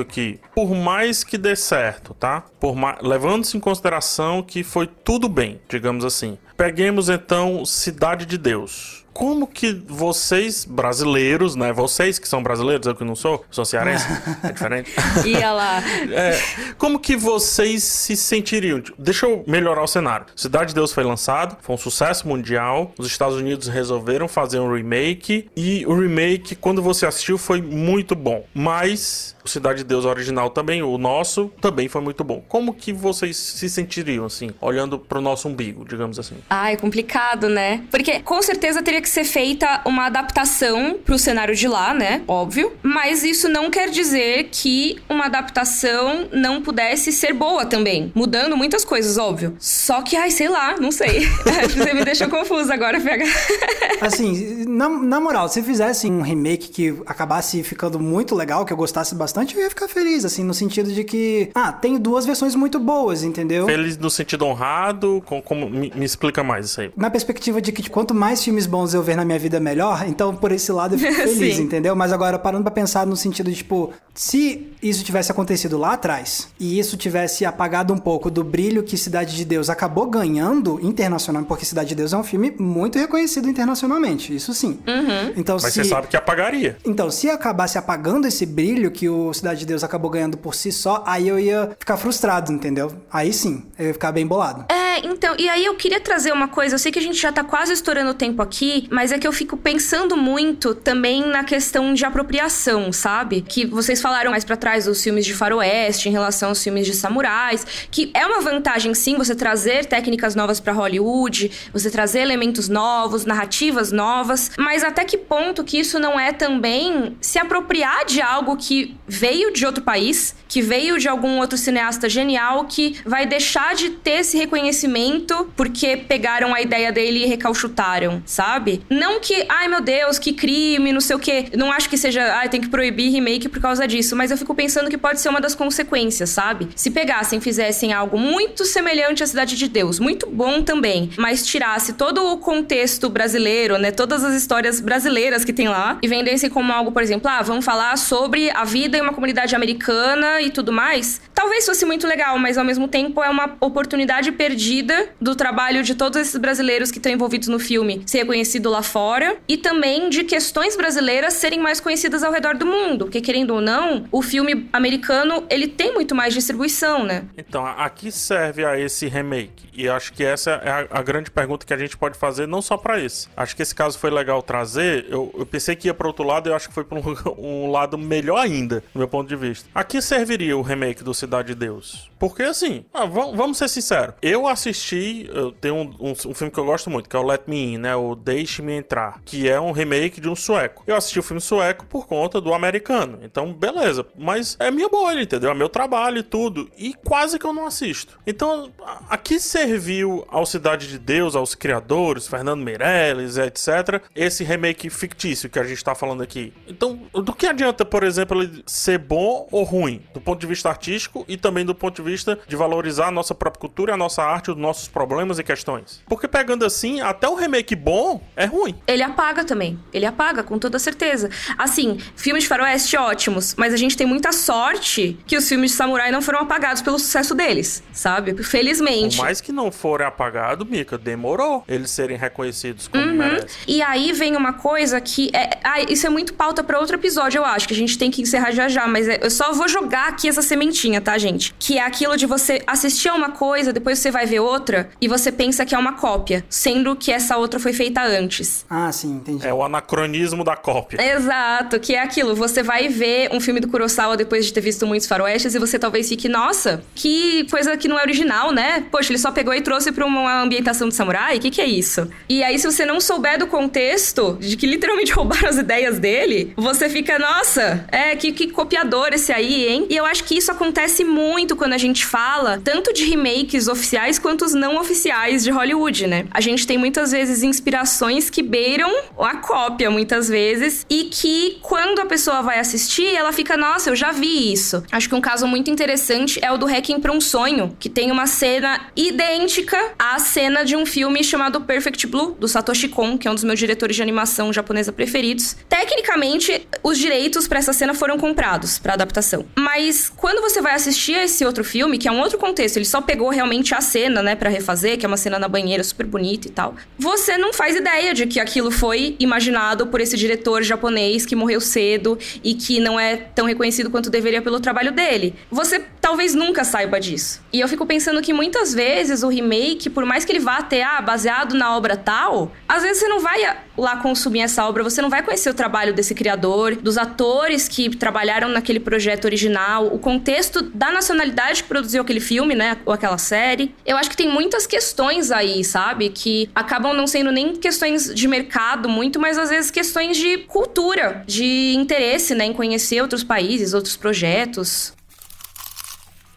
aqui. Por mais que dê certo, tá? Por Levando-se em consideração que foi tudo bem, digamos assim. Peguemos então Cidade de Deus como que vocês, brasileiros, né? Vocês que são brasileiros, eu que não sou, sou cearense, é diferente. Ia lá. É, como que vocês se sentiriam? Deixa eu melhorar o cenário. Cidade de Deus foi lançado, foi um sucesso mundial. Os Estados Unidos resolveram fazer um remake. E o remake, quando você assistiu, foi muito bom. Mas Cidade de Deus original também, o nosso, também foi muito bom. Como que vocês se sentiriam, assim, olhando pro nosso umbigo, digamos assim? Ah, é complicado, né? Porque com certeza teria que ser feita uma adaptação pro cenário de lá, né? Óbvio. Mas isso não quer dizer que uma adaptação não pudesse ser boa também. Mudando muitas coisas, óbvio. Só que, ai, sei lá, não sei. Você me deixou confusa agora, PH. assim, na, na moral, se fizesse um remake que acabasse ficando muito legal, que eu gostasse bastante, eu ia ficar feliz, assim, no sentido de que, ah, tem duas versões muito boas, entendeu? Feliz no sentido honrado, com, como, me, me, explica mais isso aí. Na perspectiva de que quanto mais filmes bons eu ver na minha vida, melhor, então por esse lado eu fico feliz, entendeu? Mas agora, parando pra pensar no sentido de, tipo, se isso tivesse acontecido lá atrás, e isso tivesse apagado um pouco do brilho que Cidade de Deus acabou ganhando internacionalmente, porque Cidade de Deus é um filme muito reconhecido internacionalmente, isso sim. Uhum. Então, Mas se... você sabe que apagaria. Então, se acabasse apagando esse brilho que o Cidade de Deus acabou ganhando por si só, aí eu ia ficar frustrado, entendeu? Aí sim, eu ia ficar bem bolado. É, então, e aí eu queria trazer uma coisa, eu sei que a gente já tá quase estourando o tempo aqui, mas é que eu fico pensando muito também na questão de apropriação, sabe? Que vocês falaram mais para trás dos filmes de faroeste em relação aos filmes de samurais, que é uma vantagem sim você trazer técnicas novas para Hollywood, você trazer elementos novos, narrativas novas, mas até que ponto que isso não é também se apropriar de algo que veio de outro país, que veio de algum outro cineasta genial que vai deixar de ter esse reconhecimento porque pegaram a ideia dele e recalchutaram, sabe? Não que, ai meu Deus, que crime, não sei o quê. Não acho que seja, ai, tem que proibir remake por causa disso, mas eu fico pensando que pode ser uma das consequências, sabe? Se pegassem, fizessem algo muito semelhante à Cidade de Deus, muito bom também, mas tirasse todo o contexto brasileiro, né? Todas as histórias brasileiras que tem lá e vendessem como algo, por exemplo, ah, vamos falar sobre a vida em uma comunidade americana e tudo mais. Talvez fosse muito legal, mas ao mesmo tempo é uma oportunidade perdida do trabalho de todos esses brasileiros que estão envolvidos no filme ser reconhecido lá fora e também de questões brasileiras serem mais conhecidas ao redor do mundo, porque querendo ou não, o filme americano, ele tem muito mais distribuição, né? Então, aqui serve a esse remake. E acho que essa é a, a grande pergunta que a gente pode fazer, não só para esse. Acho que esse caso foi legal trazer. Eu, eu pensei que ia para outro lado, eu acho que foi para um, um, lado melhor ainda, do meu ponto de vista. Aqui serviria o remake do Cidade de Deus. Porque assim, ah, vamos ser sinceros. Eu assisti, eu tenho um, um, um, filme que eu gosto muito, que é o Let Me In, né? O Deixe-me Entrar, que é um remake de um sueco. Eu assisti o filme sueco por conta do americano. Então, beleza. Mas é minha bolha, entendeu? É meu trabalho e tudo. E quase que eu não assisto. Então, aqui serviu ao Cidade de Deus, aos criadores, Fernando Meirelles, etc., esse remake fictício que a gente tá falando aqui. Então, do que adianta, por exemplo, ele ser bom ou ruim? Do ponto de vista artístico e também do ponto de vista de valorizar a nossa própria cultura, a nossa arte, os nossos problemas e questões. Porque pegando assim, até o remake bom é ruim. Ele apaga também. Ele apaga, com toda certeza. Assim, filmes de faroeste ótimos, mas a gente tem muita sorte que os filmes de samurai não foram apagados pelo sucesso deles, sabe? Felizmente. Por mais que não forem apagados, Mika, demorou eles serem reconhecidos como uhum. merecem. E aí vem uma coisa que é. Ah, isso é muito pauta para outro episódio, eu acho, que a gente tem que encerrar já já, mas é, eu só vou jogar aqui essa sementinha, tá, gente? Que é aquilo de você assistir a uma coisa, depois você vai ver outra e você pensa que é uma cópia, sendo que essa outra foi feita antes. Ah, sim, entendi. É o anacronismo da cópia. Exato, que é aquilo, você vai ver um filme do Kurosawa depois de ter visto muitos faroestes e você talvez fique, nossa, que coisa que não é original, né? Poxa, ele só pegou e trouxe pra uma ambientação de samurai, o que que é isso? E aí, se você não souber do contexto, de que literalmente roubaram as ideias dele, você fica, nossa, é, que, que copiador esse aí, hein? E eu acho que isso acontece muito quando a gente fala tanto de remakes oficiais quanto os não oficiais de Hollywood, né? A gente tem muitas vezes inspirações que beiram a cópia, muitas vezes, e que quando a pessoa vai assistir, ela fica, nossa, eu já vi isso. Acho que um caso muito interessante é o do Hacking para um Sonho, que tem uma cena idêntica à cena de um filme chamado Perfect Blue, do Satoshi Kon, que é um dos meus diretores de animação japonesa preferidos. Tecnicamente, os direitos para essa cena foram comprados para adaptação. Mas quando você vai assistir assistir esse outro filme, que é um outro contexto, ele só pegou realmente a cena, né, para refazer, que é uma cena na banheira super bonita e tal. Você não faz ideia de que aquilo foi imaginado por esse diretor japonês que morreu cedo e que não é tão reconhecido quanto deveria pelo trabalho dele. Você talvez nunca saiba disso. E eu fico pensando que muitas vezes o remake, por mais que ele vá ter, ah, baseado na obra tal, às vezes você não vai lá consumir essa obra, você não vai conhecer o trabalho desse criador, dos atores que trabalharam naquele projeto original, o contexto da nacionalidade que produziu aquele filme, né, ou aquela série. Eu acho que tem muitas questões aí, sabe, que acabam não sendo nem questões de mercado muito, mas às vezes questões de cultura, de interesse, né, em conhecer outros países, outros projetos.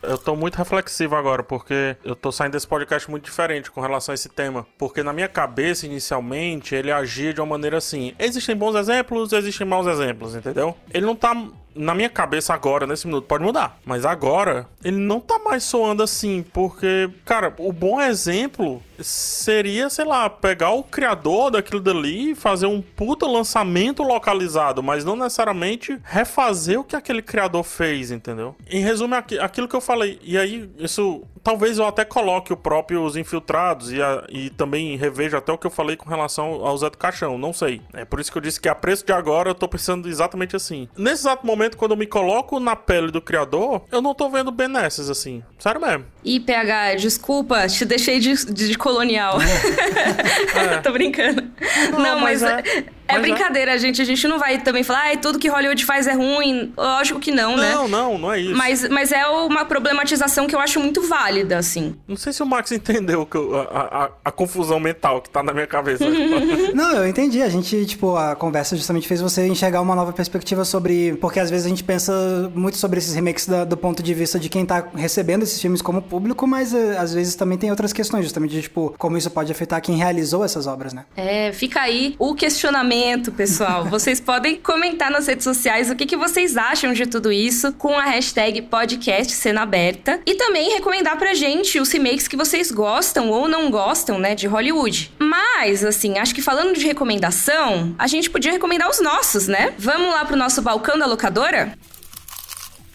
Eu tô muito reflexivo agora, porque eu tô saindo desse podcast muito diferente com relação a esse tema. Porque na minha cabeça, inicialmente, ele agia de uma maneira assim: existem bons exemplos, existem maus exemplos, entendeu? Ele não tá na minha cabeça agora, nesse minuto, pode mudar. Mas agora, ele não tá mais soando assim, porque, cara, o bom exemplo seria, sei lá, pegar o criador daquilo dali e fazer um puta lançamento localizado, mas não necessariamente refazer o que aquele criador fez, entendeu? Em resumo, aquilo que eu falei. E aí, isso talvez eu até coloque o próprio Os Infiltrados e, a, e também reveja até o que eu falei com relação ao Zé do Caixão, não sei. É por isso que eu disse que a preço de agora eu tô pensando exatamente assim. Nesse exato momento, quando eu me coloco na pele do criador, eu não tô vendo benesses assim. Sério mesmo. E PH, desculpa, te deixei de, de colonial. É. tô brincando. Não, não mas, mas é... É brincadeira, é. gente. A gente não vai também falar, ah, tudo que Hollywood faz é ruim. Lógico que não, não né? Não, não, não é isso. Mas, mas é uma problematização que eu acho muito válida, assim. Não sei se o Max entendeu que eu, a, a, a, confusão mental que tá na minha cabeça. não, eu entendi. A gente, tipo, a conversa justamente fez você enxergar uma nova perspectiva sobre. Porque às vezes a gente pensa muito sobre esses remakes da, do ponto de vista de quem tá recebendo esses filmes como público, mas eh, às vezes também tem outras questões, justamente de, tipo, como isso pode afetar quem realizou essas obras, né? É, fica aí o questionamento pessoal. vocês podem comentar nas redes sociais o que, que vocês acham de tudo isso com a hashtag podcast cena aberta. E também recomendar pra gente os remakes que vocês gostam ou não gostam, né, de Hollywood. Mas, assim, acho que falando de recomendação, a gente podia recomendar os nossos, né? Vamos lá pro nosso balcão da locadora?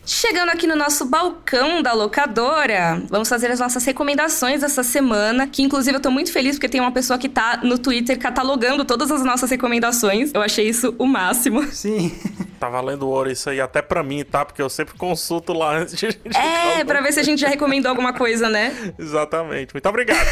Chegando aqui no nosso balcão da locadora, vamos fazer as nossas recomendações dessa semana, que inclusive eu tô muito feliz porque tem uma pessoa que tá no Twitter catalogando todas as nossas recomendações. Eu achei isso o máximo. Sim. Tá valendo ouro isso aí até pra mim, tá? Porque eu sempre consulto lá antes de a gente. É, pra ver se a gente já recomendou alguma coisa, né? Exatamente. Muito obrigado.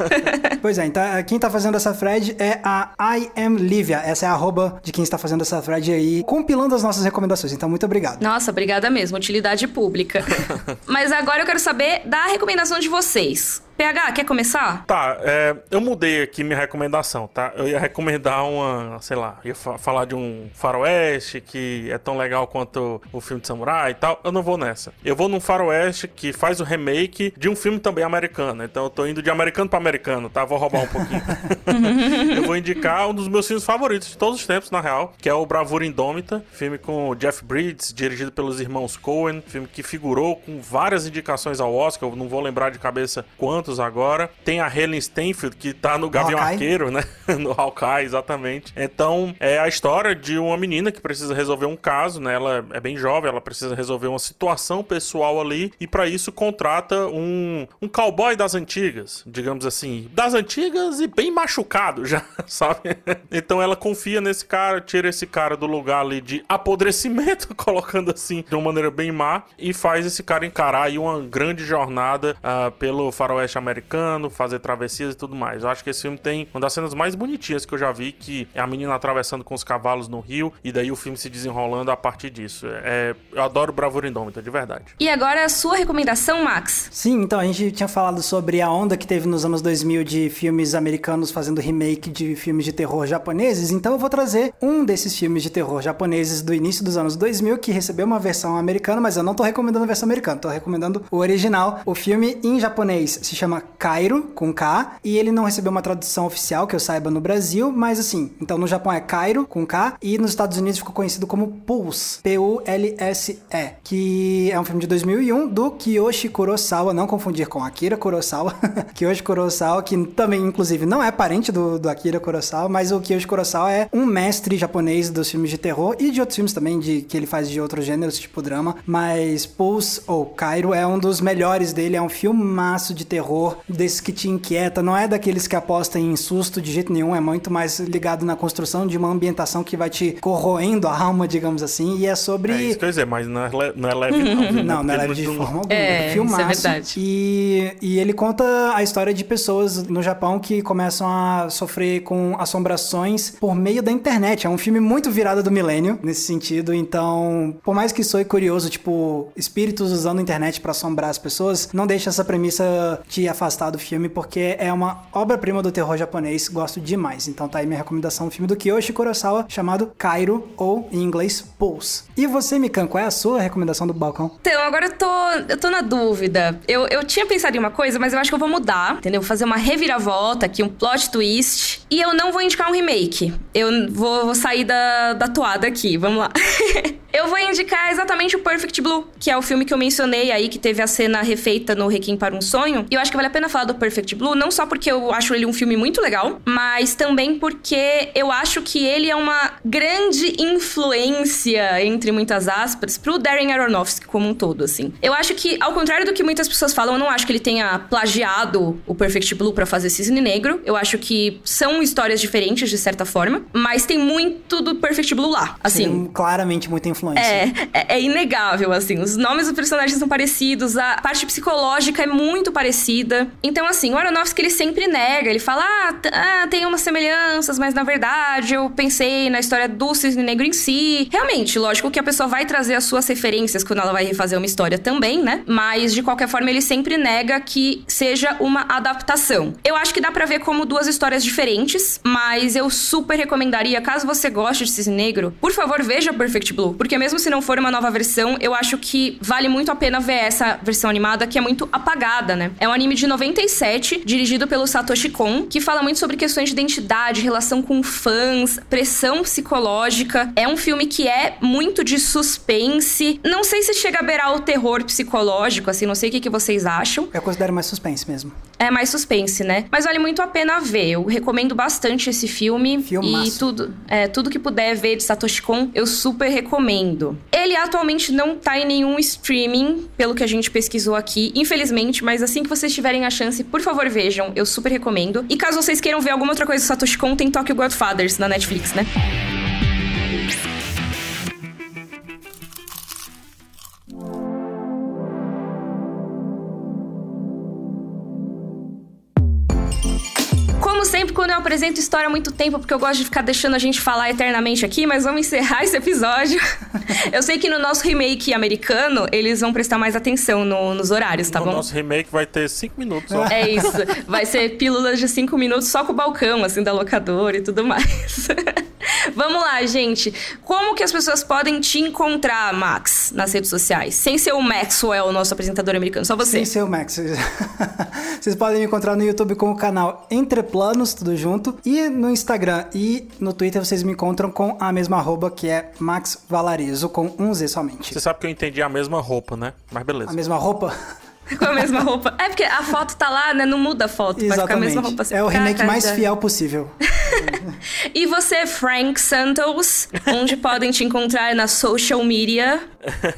pois é, então quem tá fazendo essa thread é a I am Lívia. Essa é a arroba de quem está fazendo essa thread aí, compilando as nossas recomendações. Então, muito obrigado. Nossa, obrigada mesmo. Utilidade pública. Mas agora eu quero saber da recomendação de vocês. PH, quer começar? Tá, é, eu mudei aqui minha recomendação, tá? Eu ia recomendar uma, sei lá, ia fa falar de um faroeste que é tão legal quanto o filme de samurai e tal. Eu não vou nessa. Eu vou num faroeste que faz o remake de um filme também americano. Então eu tô indo de americano para americano, tá? Vou roubar um pouquinho. eu vou indicar um dos meus filmes favoritos de todos os tempos, na real, que é o Bravura Indômita, filme com o Jeff Bridges, dirigido pelos irmãos Coen, filme que figurou com várias indicações ao Oscar, eu não vou lembrar de cabeça quanto agora. Tem a Helen Stanfield, que tá no Gavião Hawkeye. Arqueiro, né? no Hawkeye, exatamente. Então, é a história de uma menina que precisa resolver um caso, né? Ela é bem jovem, ela precisa resolver uma situação pessoal ali e para isso contrata um, um cowboy das antigas, digamos assim. Das antigas e bem machucado já, sabe? Então ela confia nesse cara, tira esse cara do lugar ali de apodrecimento, colocando assim de uma maneira bem má, e faz esse cara encarar aí uma grande jornada uh, pelo faroeste americano, fazer travessias e tudo mais. Eu acho que esse filme tem uma das cenas mais bonitinhas que eu já vi, que é a menina atravessando com os cavalos no rio, e daí o filme se desenrolando a partir disso. É, eu adoro Bravura Indômita, de verdade. E agora a sua recomendação, Max? Sim, então a gente tinha falado sobre a onda que teve nos anos 2000 de filmes americanos fazendo remake de filmes de terror japoneses, então eu vou trazer um desses filmes de terror japoneses do início dos anos 2000 que recebeu uma versão americana, mas eu não tô recomendando a versão americana, tô recomendando o original. O filme em japonês se chama chama Cairo, com K, e ele não recebeu uma tradução oficial, que eu saiba, no Brasil, mas assim, então no Japão é Cairo, com K, e nos Estados Unidos ficou conhecido como Pulse, P-U-L-S-E, que é um filme de 2001 do Kiyoshi Kurosawa, não confundir com Akira Kurosawa, Kiyoshi Kurosawa, que também, inclusive, não é parente do, do Akira Kurosawa, mas o Kiyoshi Kurosawa é um mestre japonês dos filmes de terror e de outros filmes também, de que ele faz de outros gêneros, tipo drama, mas Pulse ou Cairo é um dos melhores dele, é um filmaço de terror, desses que te inquieta, não é daqueles que apostam em susto de jeito nenhum, é muito mais ligado na construção de uma ambientação que vai te corroendo a alma, digamos assim, e é sobre... É isso que eu ia dizer, mas não é, não é leve não. Viu? não, não é leve de forma alguma. É, filmaço. Isso é verdade. E, e ele conta a história de pessoas no Japão que começam a sofrer com assombrações por meio da internet. É um filme muito virado do milênio, nesse sentido, então, por mais que soe curioso, tipo, espíritos usando a internet para assombrar as pessoas, não deixa essa premissa te afastar do filme, porque é uma obra-prima do terror japonês, gosto demais. Então tá aí minha recomendação, um filme do Kiyoshi Kurosawa, chamado Cairo, ou em inglês, Pulse. E você, Mikan, qual é a sua recomendação do balcão? Então, agora eu tô, eu tô na dúvida. Eu, eu tinha pensado em uma coisa, mas eu acho que eu vou mudar, entendeu? Vou fazer uma reviravolta aqui, um plot twist. E eu não vou indicar um remake. Eu vou, vou sair da, da toada aqui, vamos lá. Eu vou indicar exatamente o Perfect Blue, que é o filme que eu mencionei aí, que teve a cena refeita no Requiem para um Sonho. E eu acho que vale a pena falar do Perfect Blue, não só porque eu acho ele um filme muito legal, mas também porque eu acho que ele é uma grande influência, entre muitas aspas, pro Darren Aronofsky como um todo, assim. Eu acho que, ao contrário do que muitas pessoas falam, eu não acho que ele tenha plagiado o Perfect Blue para fazer Cisne Negro. Eu acho que são histórias diferentes, de certa forma, mas tem muito do Perfect Blue lá, assim. Sim, claramente muita influência influência. É, é, é, inegável, assim. Os nomes dos personagens são parecidos, a parte psicológica é muito parecida. Então, assim, o Aronofsky, ele sempre nega. Ele fala, ah, ah, tem umas semelhanças, mas na verdade eu pensei na história do Cisne Negro em si. Realmente, lógico que a pessoa vai trazer as suas referências quando ela vai refazer uma história também, né? Mas, de qualquer forma, ele sempre nega que seja uma adaptação. Eu acho que dá para ver como duas histórias diferentes, mas eu super recomendaria, caso você goste de Cisne Negro, por favor, veja Perfect Blue, porque mesmo se não for uma nova versão, eu acho que vale muito a pena ver essa versão animada, que é muito apagada, né? É um anime de 97, dirigido pelo Satoshi Kon, que fala muito sobre questões de identidade, relação com fãs, pressão psicológica. É um filme que é muito de suspense. Não sei se chega a beirar o terror psicológico, assim, não sei o que, que vocês acham. Eu considero mais suspense mesmo. É mais suspense, né? Mas vale muito a pena ver. Eu recomendo bastante esse filme. Filmaço. E tudo, é, tudo que puder ver de Satoshi Kon, eu super recomendo. Ele atualmente não tá em nenhum streaming, pelo que a gente pesquisou aqui, infelizmente, mas assim que vocês tiverem a chance, por favor, vejam. Eu super recomendo. E caso vocês queiram ver alguma outra coisa do Satoshi Kon, tem Tokyo Godfathers na Netflix, né? Quando eu apresento história há muito tempo, porque eu gosto de ficar deixando a gente falar eternamente aqui, mas vamos encerrar esse episódio. eu sei que no nosso remake americano, eles vão prestar mais atenção no, nos horários, tá no bom? No nosso remake vai ter cinco minutos só. É isso. Vai ser pílulas de cinco minutos só com o balcão, assim, da locadora e tudo mais. Vamos lá, gente. Como que as pessoas podem te encontrar, Max, nas redes sociais? Sem ser o Maxwell, nosso apresentador americano, só você. Sem ser o Max. Vocês podem me encontrar no YouTube com o canal Entre Planos, tudo junto. E no Instagram e no Twitter vocês me encontram com a mesma arroba, que é Max Valarizo, com um Z somente. Você sabe que eu entendi a mesma roupa, né? Mas beleza. A mesma roupa? Com a mesma roupa. É porque a foto tá lá, né? Não muda a foto. Exatamente. Vai ficar a mesma roupa. É o remake mais fiel possível. e você, Frank Santos, onde podem te encontrar na social media?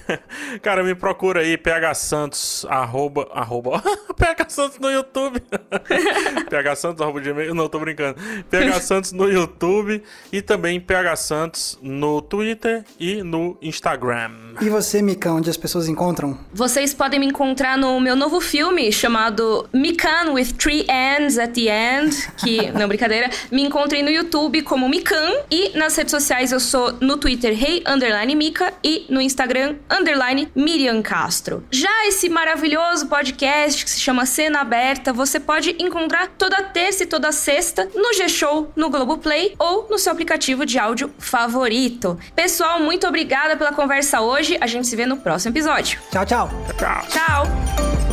Cara, me procura aí, PH Santos, arroba, arroba, PH Santos no YouTube. PH Santos, arroba gmail, não, tô brincando. PH Santos no YouTube e também PH Santos no Twitter e no Instagram. E você, Mika, onde as pessoas encontram? Vocês podem me encontrar no meu novo filme chamado Mikan with Three Ends at the End, que, não, brincadeira, me encontrem no YouTube como Mikan e nas redes sociais eu sou no Twitter Hey Underline Mika e no Instagram Underline Miriam Castro. Já esse maravilhoso podcast que se chama Cena Aberta, você pode encontrar toda terça e toda sexta no G-Show, no Globoplay ou no seu aplicativo de áudio favorito. Pessoal, muito obrigada pela conversa hoje. A gente se vê no próximo episódio. Tchau, tchau. Tchau. Tchau.